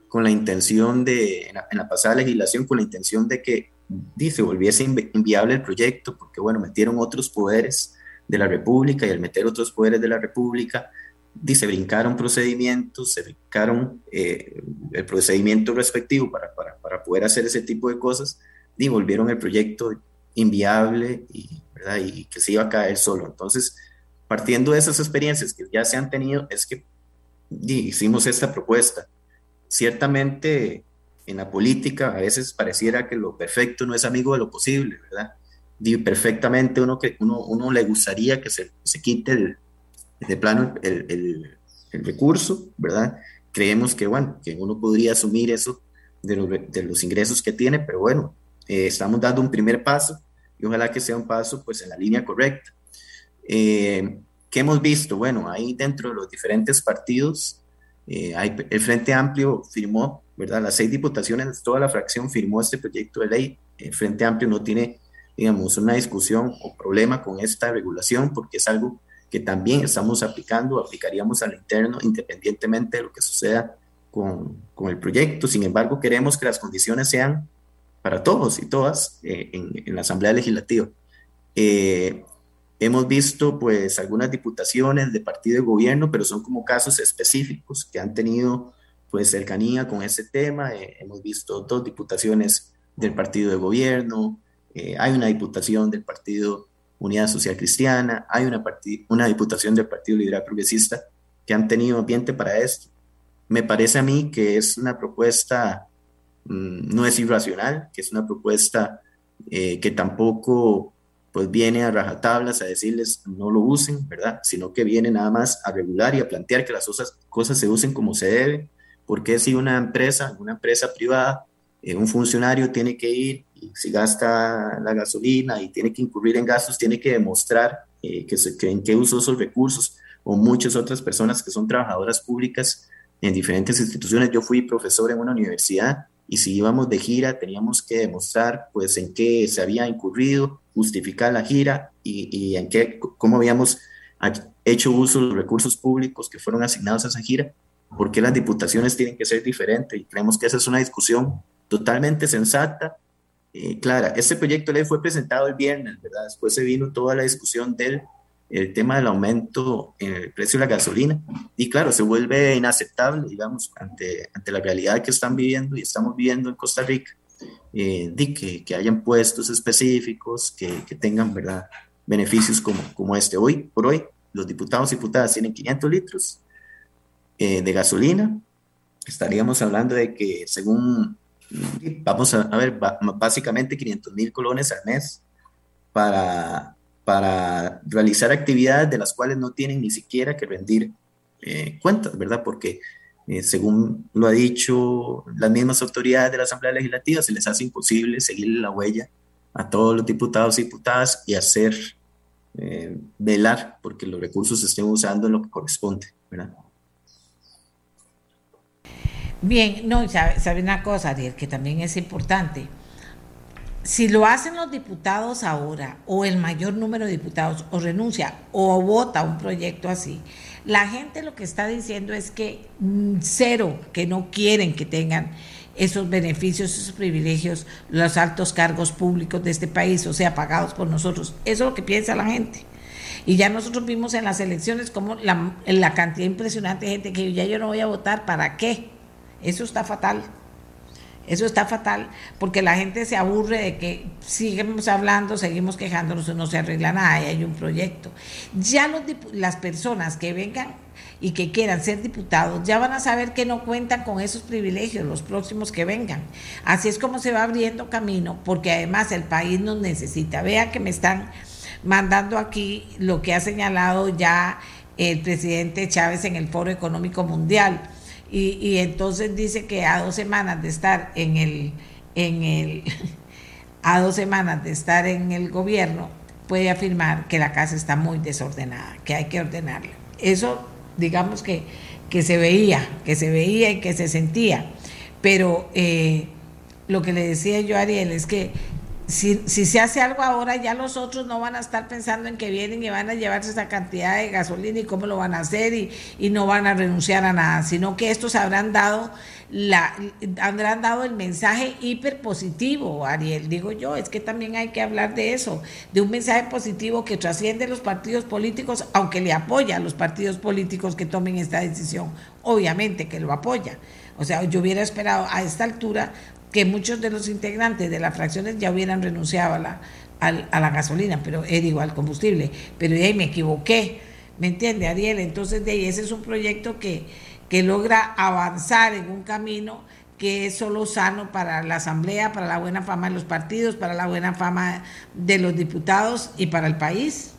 con la intención de, en la, pasada legislación, con la intención de que dice, volviese inviable el proyecto, porque bueno, metieron otros poderes de la República y al meter otros poderes de la República, dice, brincaron procedimientos, se brincaron eh, el procedimiento respectivo para, para, para, poder hacer ese tipo de cosas y volvieron el proyecto inviable y, ¿verdad? y que se iba a caer solo. Entonces, partiendo de esas experiencias que ya se han tenido, es que hicimos esta propuesta. Ciertamente en la política a veces pareciera que lo perfecto no es amigo de lo posible, ¿verdad? Y perfectamente uno, que, uno, uno le gustaría que se, se quite de plano el, el, recurso, ¿verdad? Creemos que, bueno, que uno podría asumir eso de los ingresos que tiene, pero bueno, eh, estamos dando un primer paso y ojalá que sea un paso pues en la línea correcta. Eh, ¿Qué hemos visto? Bueno, ahí dentro de los diferentes partidos, eh, hay, el Frente Amplio firmó, ¿verdad? Las seis diputaciones, toda la fracción firmó este proyecto de ley. El Frente Amplio no tiene, digamos, una discusión o problema con esta regulación porque es algo que también estamos aplicando, aplicaríamos al interno independientemente de lo que suceda con, con el proyecto. Sin embargo, queremos que las condiciones sean para todos y todas eh, en, en, la Asamblea Legislativa. Eh, Hemos visto pues algunas diputaciones de partido de gobierno, pero son como casos específicos que han tenido pues cercanía con ese tema. Eh, hemos visto dos diputaciones del partido de gobierno, eh, hay una diputación del partido Unidad Social Cristiana, hay una, una diputación del Partido Liberal Progresista que han tenido ambiente para esto. Me parece a mí que es una propuesta, mmm, no es irracional, que es una propuesta eh, que tampoco pues viene a rajatablas a decirles no lo usen, ¿verdad? Sino que viene nada más a regular y a plantear que las cosas, cosas se usen como se debe, porque si una empresa, una empresa privada, eh, un funcionario tiene que ir y si gasta la gasolina y tiene que incurrir en gastos, tiene que demostrar eh, que, se, que en qué usó esos recursos, o muchas otras personas que son trabajadoras públicas en diferentes instituciones. Yo fui profesor en una universidad y si íbamos de gira teníamos que demostrar pues en qué se había incurrido, justificar la gira y, y en qué, cómo habíamos hecho uso de los recursos públicos que fueron asignados a esa gira, por qué las diputaciones tienen que ser diferentes y creemos que esa es una discusión totalmente sensata. Eh, clara, este proyecto de ley fue presentado el viernes, ¿verdad? Después se vino toda la discusión del el tema del aumento en el precio de la gasolina. Y claro, se vuelve inaceptable, digamos, ante, ante la realidad que están viviendo y estamos viviendo en Costa Rica, eh, de que, que hayan puestos específicos que, que, tengan, ¿verdad?, beneficios como, como este. Hoy, por hoy, los diputados y diputadas tienen 500 litros eh, de gasolina. Estaríamos hablando de que, según, vamos a, a ver, básicamente 500 mil colones al mes para para realizar actividades de las cuales no tienen ni siquiera que rendir eh, cuentas, ¿verdad? Porque eh, según lo ha dicho las mismas autoridades de la Asamblea Legislativa, se les hace imposible seguirle la huella a todos los diputados y diputadas y hacer eh, velar porque los recursos estén usando en lo que corresponde, ¿verdad? Bien, no, sabe, sabe una cosa, Ariel, que también es importante si lo hacen los diputados ahora, o el mayor número de diputados, o renuncia o vota un proyecto así, la gente lo que está diciendo es que mm, cero, que no quieren que tengan esos beneficios, esos privilegios, los altos cargos públicos de este país, o sea, pagados por nosotros. Eso es lo que piensa la gente. Y ya nosotros vimos en las elecciones como la, la cantidad impresionante de gente que ya yo no voy a votar, ¿para qué? Eso está fatal. Eso está fatal porque la gente se aburre de que seguimos hablando, seguimos quejándonos y no se arregla nada y hay un proyecto. Ya los, las personas que vengan y que quieran ser diputados ya van a saber que no cuentan con esos privilegios los próximos que vengan. Así es como se va abriendo camino porque además el país nos necesita. Vea que me están mandando aquí lo que ha señalado ya el presidente Chávez en el Foro Económico Mundial y, entonces dice que a dos semanas de estar en el, en el, *laughs* a dos semanas de estar en el gobierno, puede afirmar que la casa está muy desordenada, que hay que ordenarla. Eso, digamos que, que se veía, que se veía y que se sentía. Pero eh, lo que le decía yo a Ariel es que si, se hace algo ahora, ya los otros no van a estar pensando en que vienen y van a llevarse esa cantidad de gasolina y cómo lo van a hacer y, no van a renunciar a nada, sino que estos habrán dado la habrán dado el mensaje hiper positivo, Ariel, digo yo, es que también hay que hablar de eso, de un mensaje positivo que trasciende los partidos políticos, aunque le apoya a los partidos políticos que tomen esta decisión, obviamente que lo apoya. O sea, yo hubiera esperado a esta altura que muchos de los integrantes de las fracciones ya hubieran renunciado a la, a, la gasolina, pero era igual combustible. Pero de ahí me equivoqué, ¿me entiende, Ariel? Entonces, de ahí ese es un proyecto que, que logra avanzar en un camino que es solo sano para la Asamblea, para la buena fama de los partidos, para la buena fama de los diputados y para el país.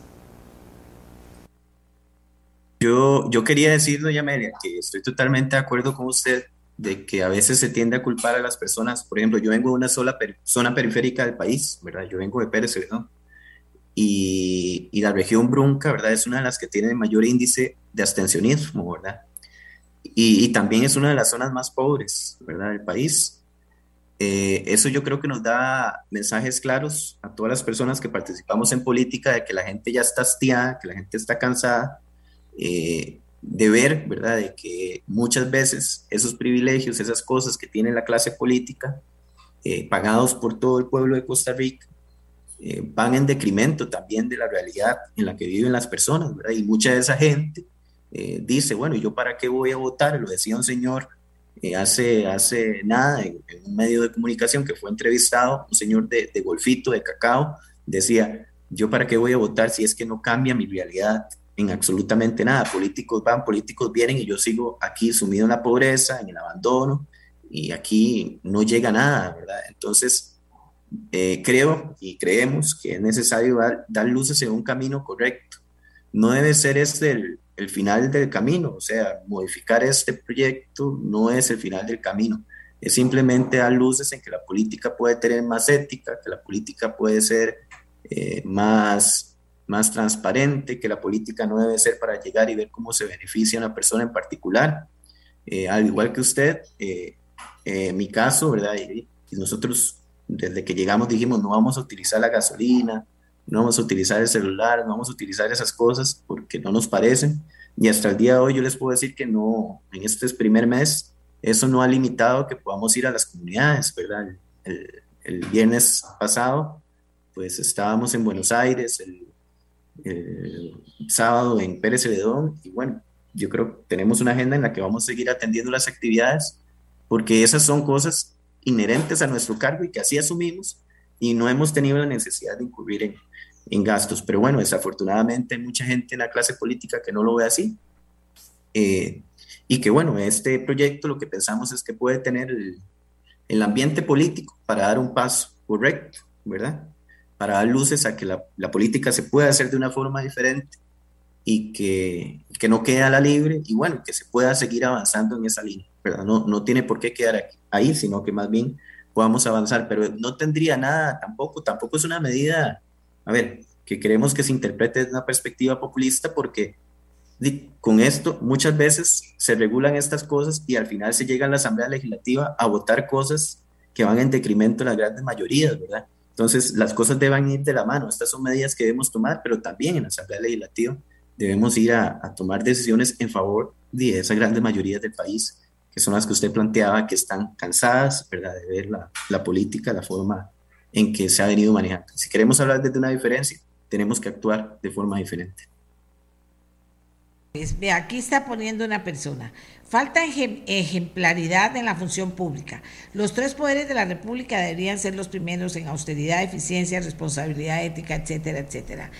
Yo, yo quería decir, doña Amelia, que estoy totalmente de acuerdo con usted de que a veces se tiende a culpar a las personas. Por ejemplo, yo vengo de una sola zona periférica del país, ¿verdad? Yo vengo de Pérez. Y, y, la región Brunca, ¿verdad? Es una de las que tiene mayor índice de abstencionismo, ¿verdad? Y, y también es una de las zonas más pobres, ¿verdad? Del país. Eh, eso yo creo que nos da mensajes claros a todas las personas que participamos en política de que la gente ya está hastiada, que la gente está cansada. Eh, de ver, ¿verdad?, de que muchas veces esos privilegios, esas cosas que tiene la clase política, eh, pagados por todo el pueblo de Costa Rica, eh, van en decremento también de la realidad en la que viven las personas, ¿verdad? Y mucha de esa gente eh, dice, bueno, ¿yo para qué voy a votar? Lo decía un señor hace, hace nada en, un medio de comunicación que fue entrevistado, un señor de, de golfito, de cacao, decía, ¿yo para qué voy a votar si es que no cambia mi realidad? En absolutamente nada. Políticos van, políticos vienen y yo sigo aquí sumido en la pobreza, en el abandono y aquí no llega nada, ¿verdad? Entonces, eh, creo y creemos que es necesario dar, luces en un camino correcto. No debe ser este el, el final del camino, o sea, modificar este proyecto no es el final del camino, es simplemente dar luces en que la política puede tener más ética, que la política puede ser eh, más más transparente, que la política no debe ser para llegar y ver cómo se beneficia una persona en particular. Eh, al igual que usted, eh, en mi caso, ¿verdad? Y, nosotros desde que llegamos dijimos no vamos a utilizar la gasolina, no vamos a utilizar el celular, no vamos a utilizar esas cosas porque no nos parecen. Y hasta el día de hoy yo les puedo decir que no, en este primer mes, eso no ha limitado que podamos ir a las comunidades, ¿verdad? El, el viernes pasado, pues estábamos en Buenos Aires, el, el sábado en Pérez Celedón, y bueno, yo creo que tenemos una agenda en la que vamos a seguir atendiendo las actividades, porque esas son cosas inherentes a nuestro cargo y que así asumimos y no hemos tenido la necesidad de incurrir en, en gastos. Pero bueno, desafortunadamente hay mucha gente en la clase política que no lo ve así. Eh, y que bueno, este proyecto lo que pensamos es que puede tener el, el, ambiente político para dar un paso correcto, ¿verdad? Para dar luces a que la, la política se pueda hacer de una forma diferente y que, que no quede a la libre y bueno, que se pueda seguir avanzando en esa línea, ¿verdad? No, no tiene por qué quedar aquí, ahí, sino que más bien podamos avanzar, pero no tendría nada tampoco, tampoco es una medida, a ver, que queremos que se interprete desde una perspectiva populista porque con esto muchas veces se regulan estas cosas y al final se llega a la Asamblea Legislativa a votar cosas que van en decremento de las grandes mayorías, ¿verdad? Entonces las cosas deben ir de la mano, estas son medidas que debemos tomar, pero también en la Asamblea Legislativa debemos ir a, tomar decisiones en favor de esas grandes mayorías del país, que son las que usted planteaba, que están cansadas ¿verdad? de ver la, la política, la forma en que se ha venido manejando. Si queremos hablar desde una diferencia, tenemos que actuar de forma diferente. Ve, aquí está poniendo una persona. Falta ejemplaridad en la función pública. Los tres poderes de la República deberían ser los primeros en austeridad, eficiencia, responsabilidad ética, etcétera, etcétera.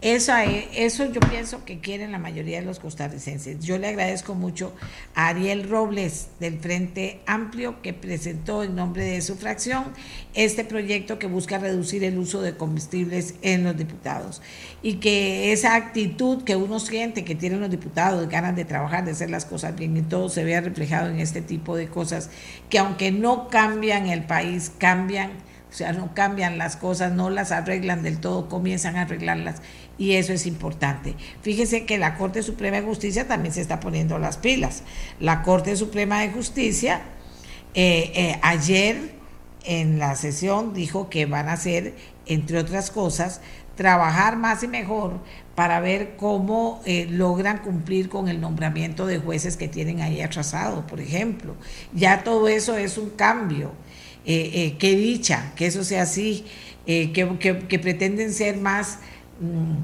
Eso, eso yo pienso que quieren la mayoría de los costarricenses. Yo le agradezco mucho a Ariel Robles del Frente Amplio que presentó en nombre de su fracción este proyecto que busca reducir el uso de combustibles en los diputados y que esa actitud que uno siente que tienen los diputados, ganas de trabajar, de hacer las cosas bien y todo se vea reflejado en este tipo de cosas que aunque no cambian el país, cambian o sea, no cambian las cosas, no las arreglan del todo, comienzan a arreglarlas y eso es importante. Fíjese que la Corte Suprema de Justicia también se está poniendo las pilas. La Corte Suprema de Justicia eh, eh, ayer en la sesión dijo que van a hacer, entre otras cosas, trabajar más y mejor para ver cómo eh, logran cumplir con el nombramiento de jueces que tienen ahí atrasado, por ejemplo. Ya todo eso es un cambio. Qué dicha que eso sea así, que pretenden ser más Mm,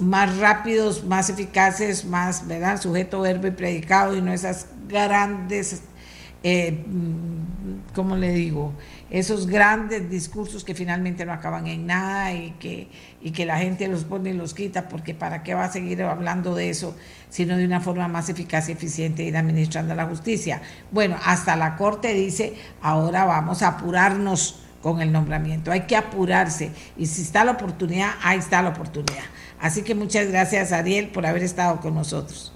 más rápidos, más eficaces, más, ¿verdad? Sujeto, verbo y predicado y no esas grandes, eh, mm, ¿cómo le digo? Esos grandes discursos que finalmente no acaban en nada y que, y que la gente los pone y los quita, porque ¿para qué va a seguir hablando de eso, sino de una forma más eficaz y eficiente ir administrando la justicia? Bueno, hasta la Corte dice, ahora vamos a apurarnos con el nombramiento. Hay que apurarse y si está la oportunidad, ahí está la oportunidad. Así que muchas gracias, Ariel, por haber estado con nosotros.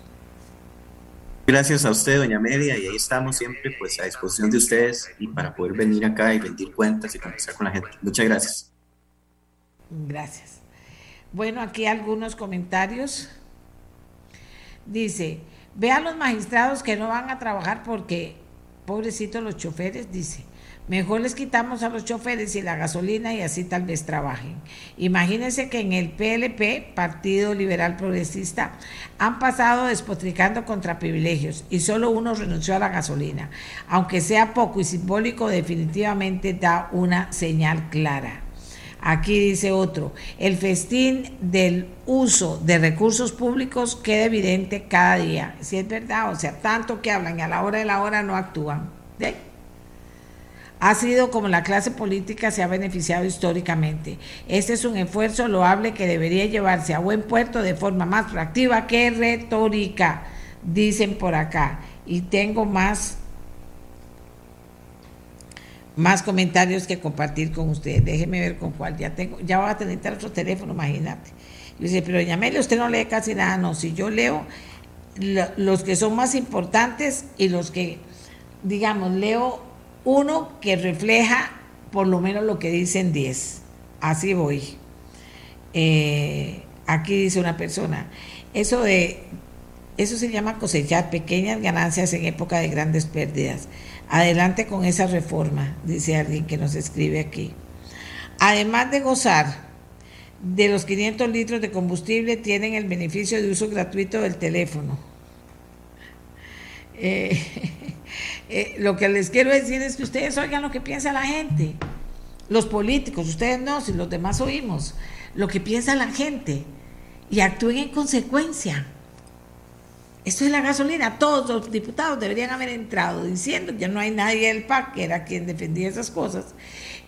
Gracias a usted, doña Media, y ahí estamos siempre pues a disposición de ustedes y para poder venir acá y rendir cuentas y conversar con la gente. Muchas gracias. Gracias. Bueno, aquí algunos comentarios. Dice, ve a los magistrados que no van a trabajar porque, pobrecitos los choferes, dice, Mejor les quitamos a los choferes y la gasolina y así tal vez trabajen. Imagínense que en el PLP, Partido Liberal Progresista, han pasado despotricando contra privilegios y solo uno renunció a la gasolina. Aunque sea poco y simbólico, definitivamente da una señal clara. Aquí dice otro, el festín del uso de recursos públicos queda evidente cada día. Si es verdad, o sea, tanto que hablan y a la hora de la hora no actúan. Ha sido como la clase política se ha beneficiado históricamente. Este es un esfuerzo loable que debería llevarse a buen puerto de forma más proactiva que retórica, dicen por acá. Y tengo más más comentarios que compartir con ustedes. Déjeme ver con cuál. Ya tengo, ya voy a tener otro teléfono, imagínate. Yo dice, pero llamele, usted no lee casi nada. No, si yo leo los que son más importantes y los que, digamos, leo uno que refleja por lo menos lo que dicen 10. Así voy. Eh, aquí dice una persona, eso de Eso se llama cosechar pequeñas ganancias en época de grandes pérdidas. Adelante con esa reforma, dice alguien que nos escribe aquí. Además de gozar de los 500 litros de combustible, tienen el beneficio de uso gratuito del teléfono. Eh, *laughs* eh, lo que les quiero decir es que ustedes oigan lo que piensa la gente. Los políticos, ustedes no, si los demás oímos, lo que piensa la gente y actúen en consecuencia. Esto es la gasolina. Todos los diputados deberían haber entrado diciendo que no hay nadie del PAC, que era quien defendía esas cosas.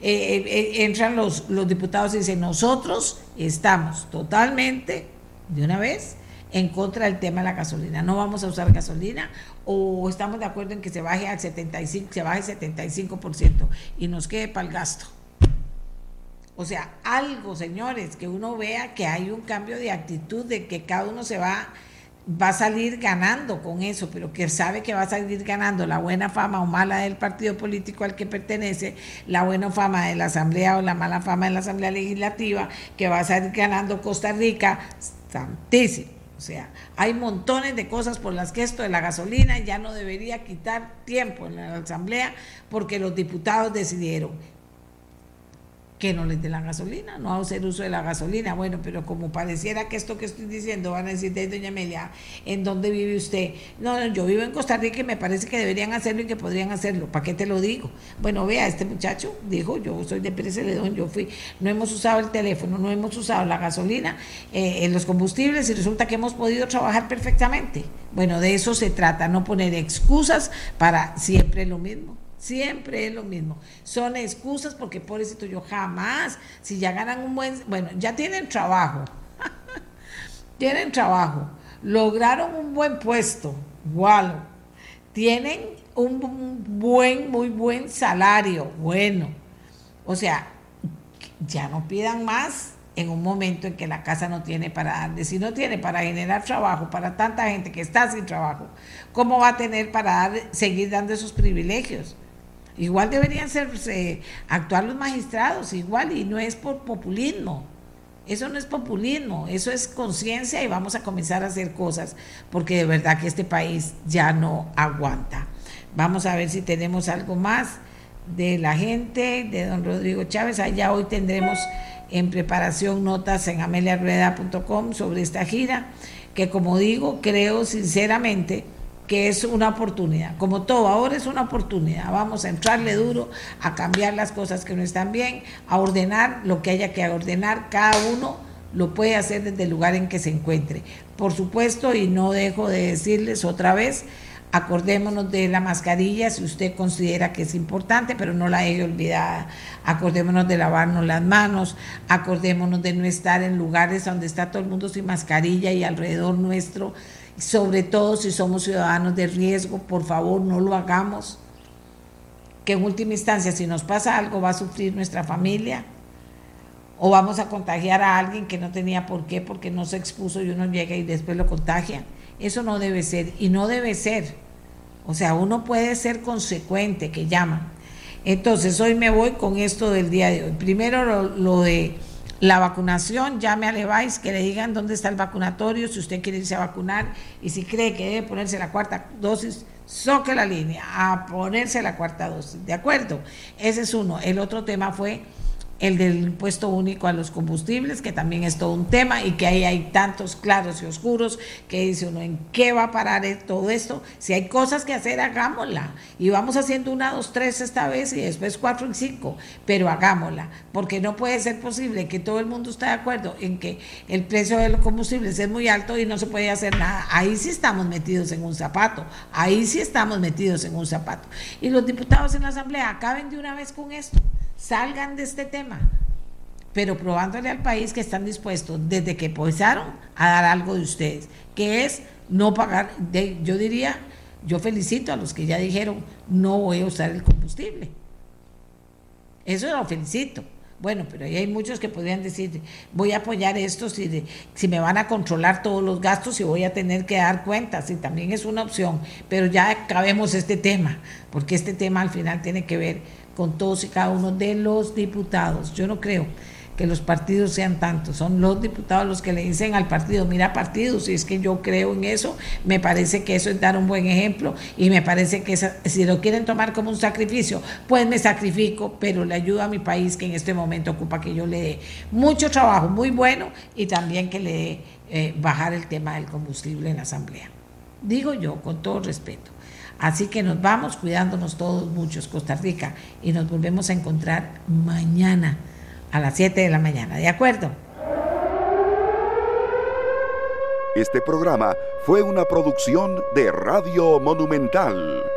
Eh, eh, entran los, los diputados y dicen, nosotros estamos totalmente, de una vez, en contra del tema de la gasolina. No vamos a usar gasolina o estamos de acuerdo en que se baje al 75, se baje 75% y nos quede para el gasto. O sea, algo, señores, que uno vea que hay un cambio de actitud, de que cada uno se va va a salir ganando con eso, pero que sabe que va a salir ganando la buena fama o mala del partido político al que pertenece, la buena fama de la Asamblea o la mala fama de la Asamblea Legislativa, que va a salir ganando Costa Rica, santísimo. O sea, hay montones de cosas por las que esto de la gasolina ya no debería quitar tiempo en la Asamblea porque los diputados decidieron que no les dé la gasolina, no hacer uso de la gasolina. Bueno, pero como pareciera que esto que estoy diciendo, van a decir, de doña Amelia, ¿en dónde vive usted? No, yo vivo en Costa Rica y me parece que deberían hacerlo y que podrían hacerlo. ¿Para qué te lo digo? Bueno, vea, este muchacho dijo, yo soy de Pérez Celedón, yo fui, no hemos usado el teléfono, no hemos usado la gasolina eh, los combustibles y resulta que hemos podido trabajar perfectamente. Bueno, de eso se trata, no poner excusas para siempre lo mismo. Siempre es lo mismo. Son excusas porque, pobrecito, yo jamás, si ya ganan un buen, bueno, ya tienen trabajo, *laughs* tienen trabajo, lograron un buen puesto, igual, tienen un buen, muy buen salario, bueno. O sea, ya no pidan más en un momento en que la casa no tiene para darle. Si no tiene para generar trabajo para tanta gente que está sin trabajo, ¿cómo va a tener para seguir dando esos privilegios? Igual deberían ser, actuar los magistrados, igual, y no es por populismo. Eso no es populismo, eso es conciencia y vamos a comenzar a hacer cosas, porque de verdad que este país ya no aguanta. Vamos a ver si tenemos algo más de la gente, de don Rodrigo Chávez. Allá hoy tendremos en preparación notas en ameliarueda.com sobre esta gira, que como digo, creo sinceramente que es una oportunidad. Como todo, ahora es una oportunidad. Vamos a entrarle duro, a cambiar las cosas que no están bien, a ordenar lo que haya que ordenar. Cada uno lo puede hacer desde el lugar en que se encuentre. Por supuesto, y no dejo de decirles otra vez, acordémonos de la mascarilla si usted considera que es importante, pero no la deje olvidada. Acordémonos de lavarnos las manos, acordémonos de no estar en lugares donde está todo el mundo sin mascarilla y alrededor nuestro sobre todo si somos ciudadanos de riesgo, por favor no lo hagamos, que en última instancia si nos pasa algo va a sufrir nuestra familia o vamos a contagiar a alguien que no tenía por qué porque no se expuso y uno llega y después lo contagia. Eso no debe ser y no debe ser. O sea, uno puede ser consecuente, que llaman. Entonces, hoy me voy con esto del día de hoy. Primero lo de la vacunación, llame a Levi's que le digan dónde está el vacunatorio, si usted quiere irse a vacunar y si cree que debe ponerse la cuarta dosis, soque la línea a ponerse la cuarta dosis. ¿De acuerdo? Ese es uno. El otro tema fue el del impuesto único a los combustibles, que también es todo un tema y que ahí hay tantos claros y oscuros que dice uno, ¿en qué va a parar todo esto? Si hay cosas que hacer, hagámosla. Y vamos haciendo una, dos, tres esta vez y después cuatro y cinco, pero hagámosla, porque no puede ser posible que todo el mundo esté de acuerdo en que el precio de los combustibles es muy alto y no se puede hacer nada. Ahí sí estamos metidos en un zapato, ahí sí estamos metidos en un zapato. Y los diputados en la Asamblea acaben de una vez con esto salgan de este tema, pero probándole al país que están dispuestos desde que empezaron a dar algo de ustedes, que es no pagar, de, yo diría, yo felicito a los que ya dijeron, no voy a usar el combustible. Eso lo felicito. Bueno, pero ahí hay muchos que podrían decir, voy a apoyar esto si, si me van a controlar todos los gastos y voy a tener que dar cuentas, y también es una opción, pero ya acabemos este tema, porque este tema al final tiene que ver con todos y cada uno de los diputados. Yo no creo que los partidos sean tantos. Son los diputados los que le dicen al partido, mira partido, si es que yo creo en eso, me parece que eso es dar un buen ejemplo y me parece que si lo quieren tomar como un sacrificio, pues me sacrifico, pero le ayudo a mi país que en este momento ocupa que yo le dé mucho trabajo, muy bueno, y también que le dé eh, bajar el tema del combustible en la Asamblea. Digo yo, con todo respeto. Así que nos vamos cuidándonos todos muchos, Costa Rica, y nos volvemos a encontrar mañana a las 7 de la mañana. ¿De acuerdo? Este programa fue una producción de Radio Monumental.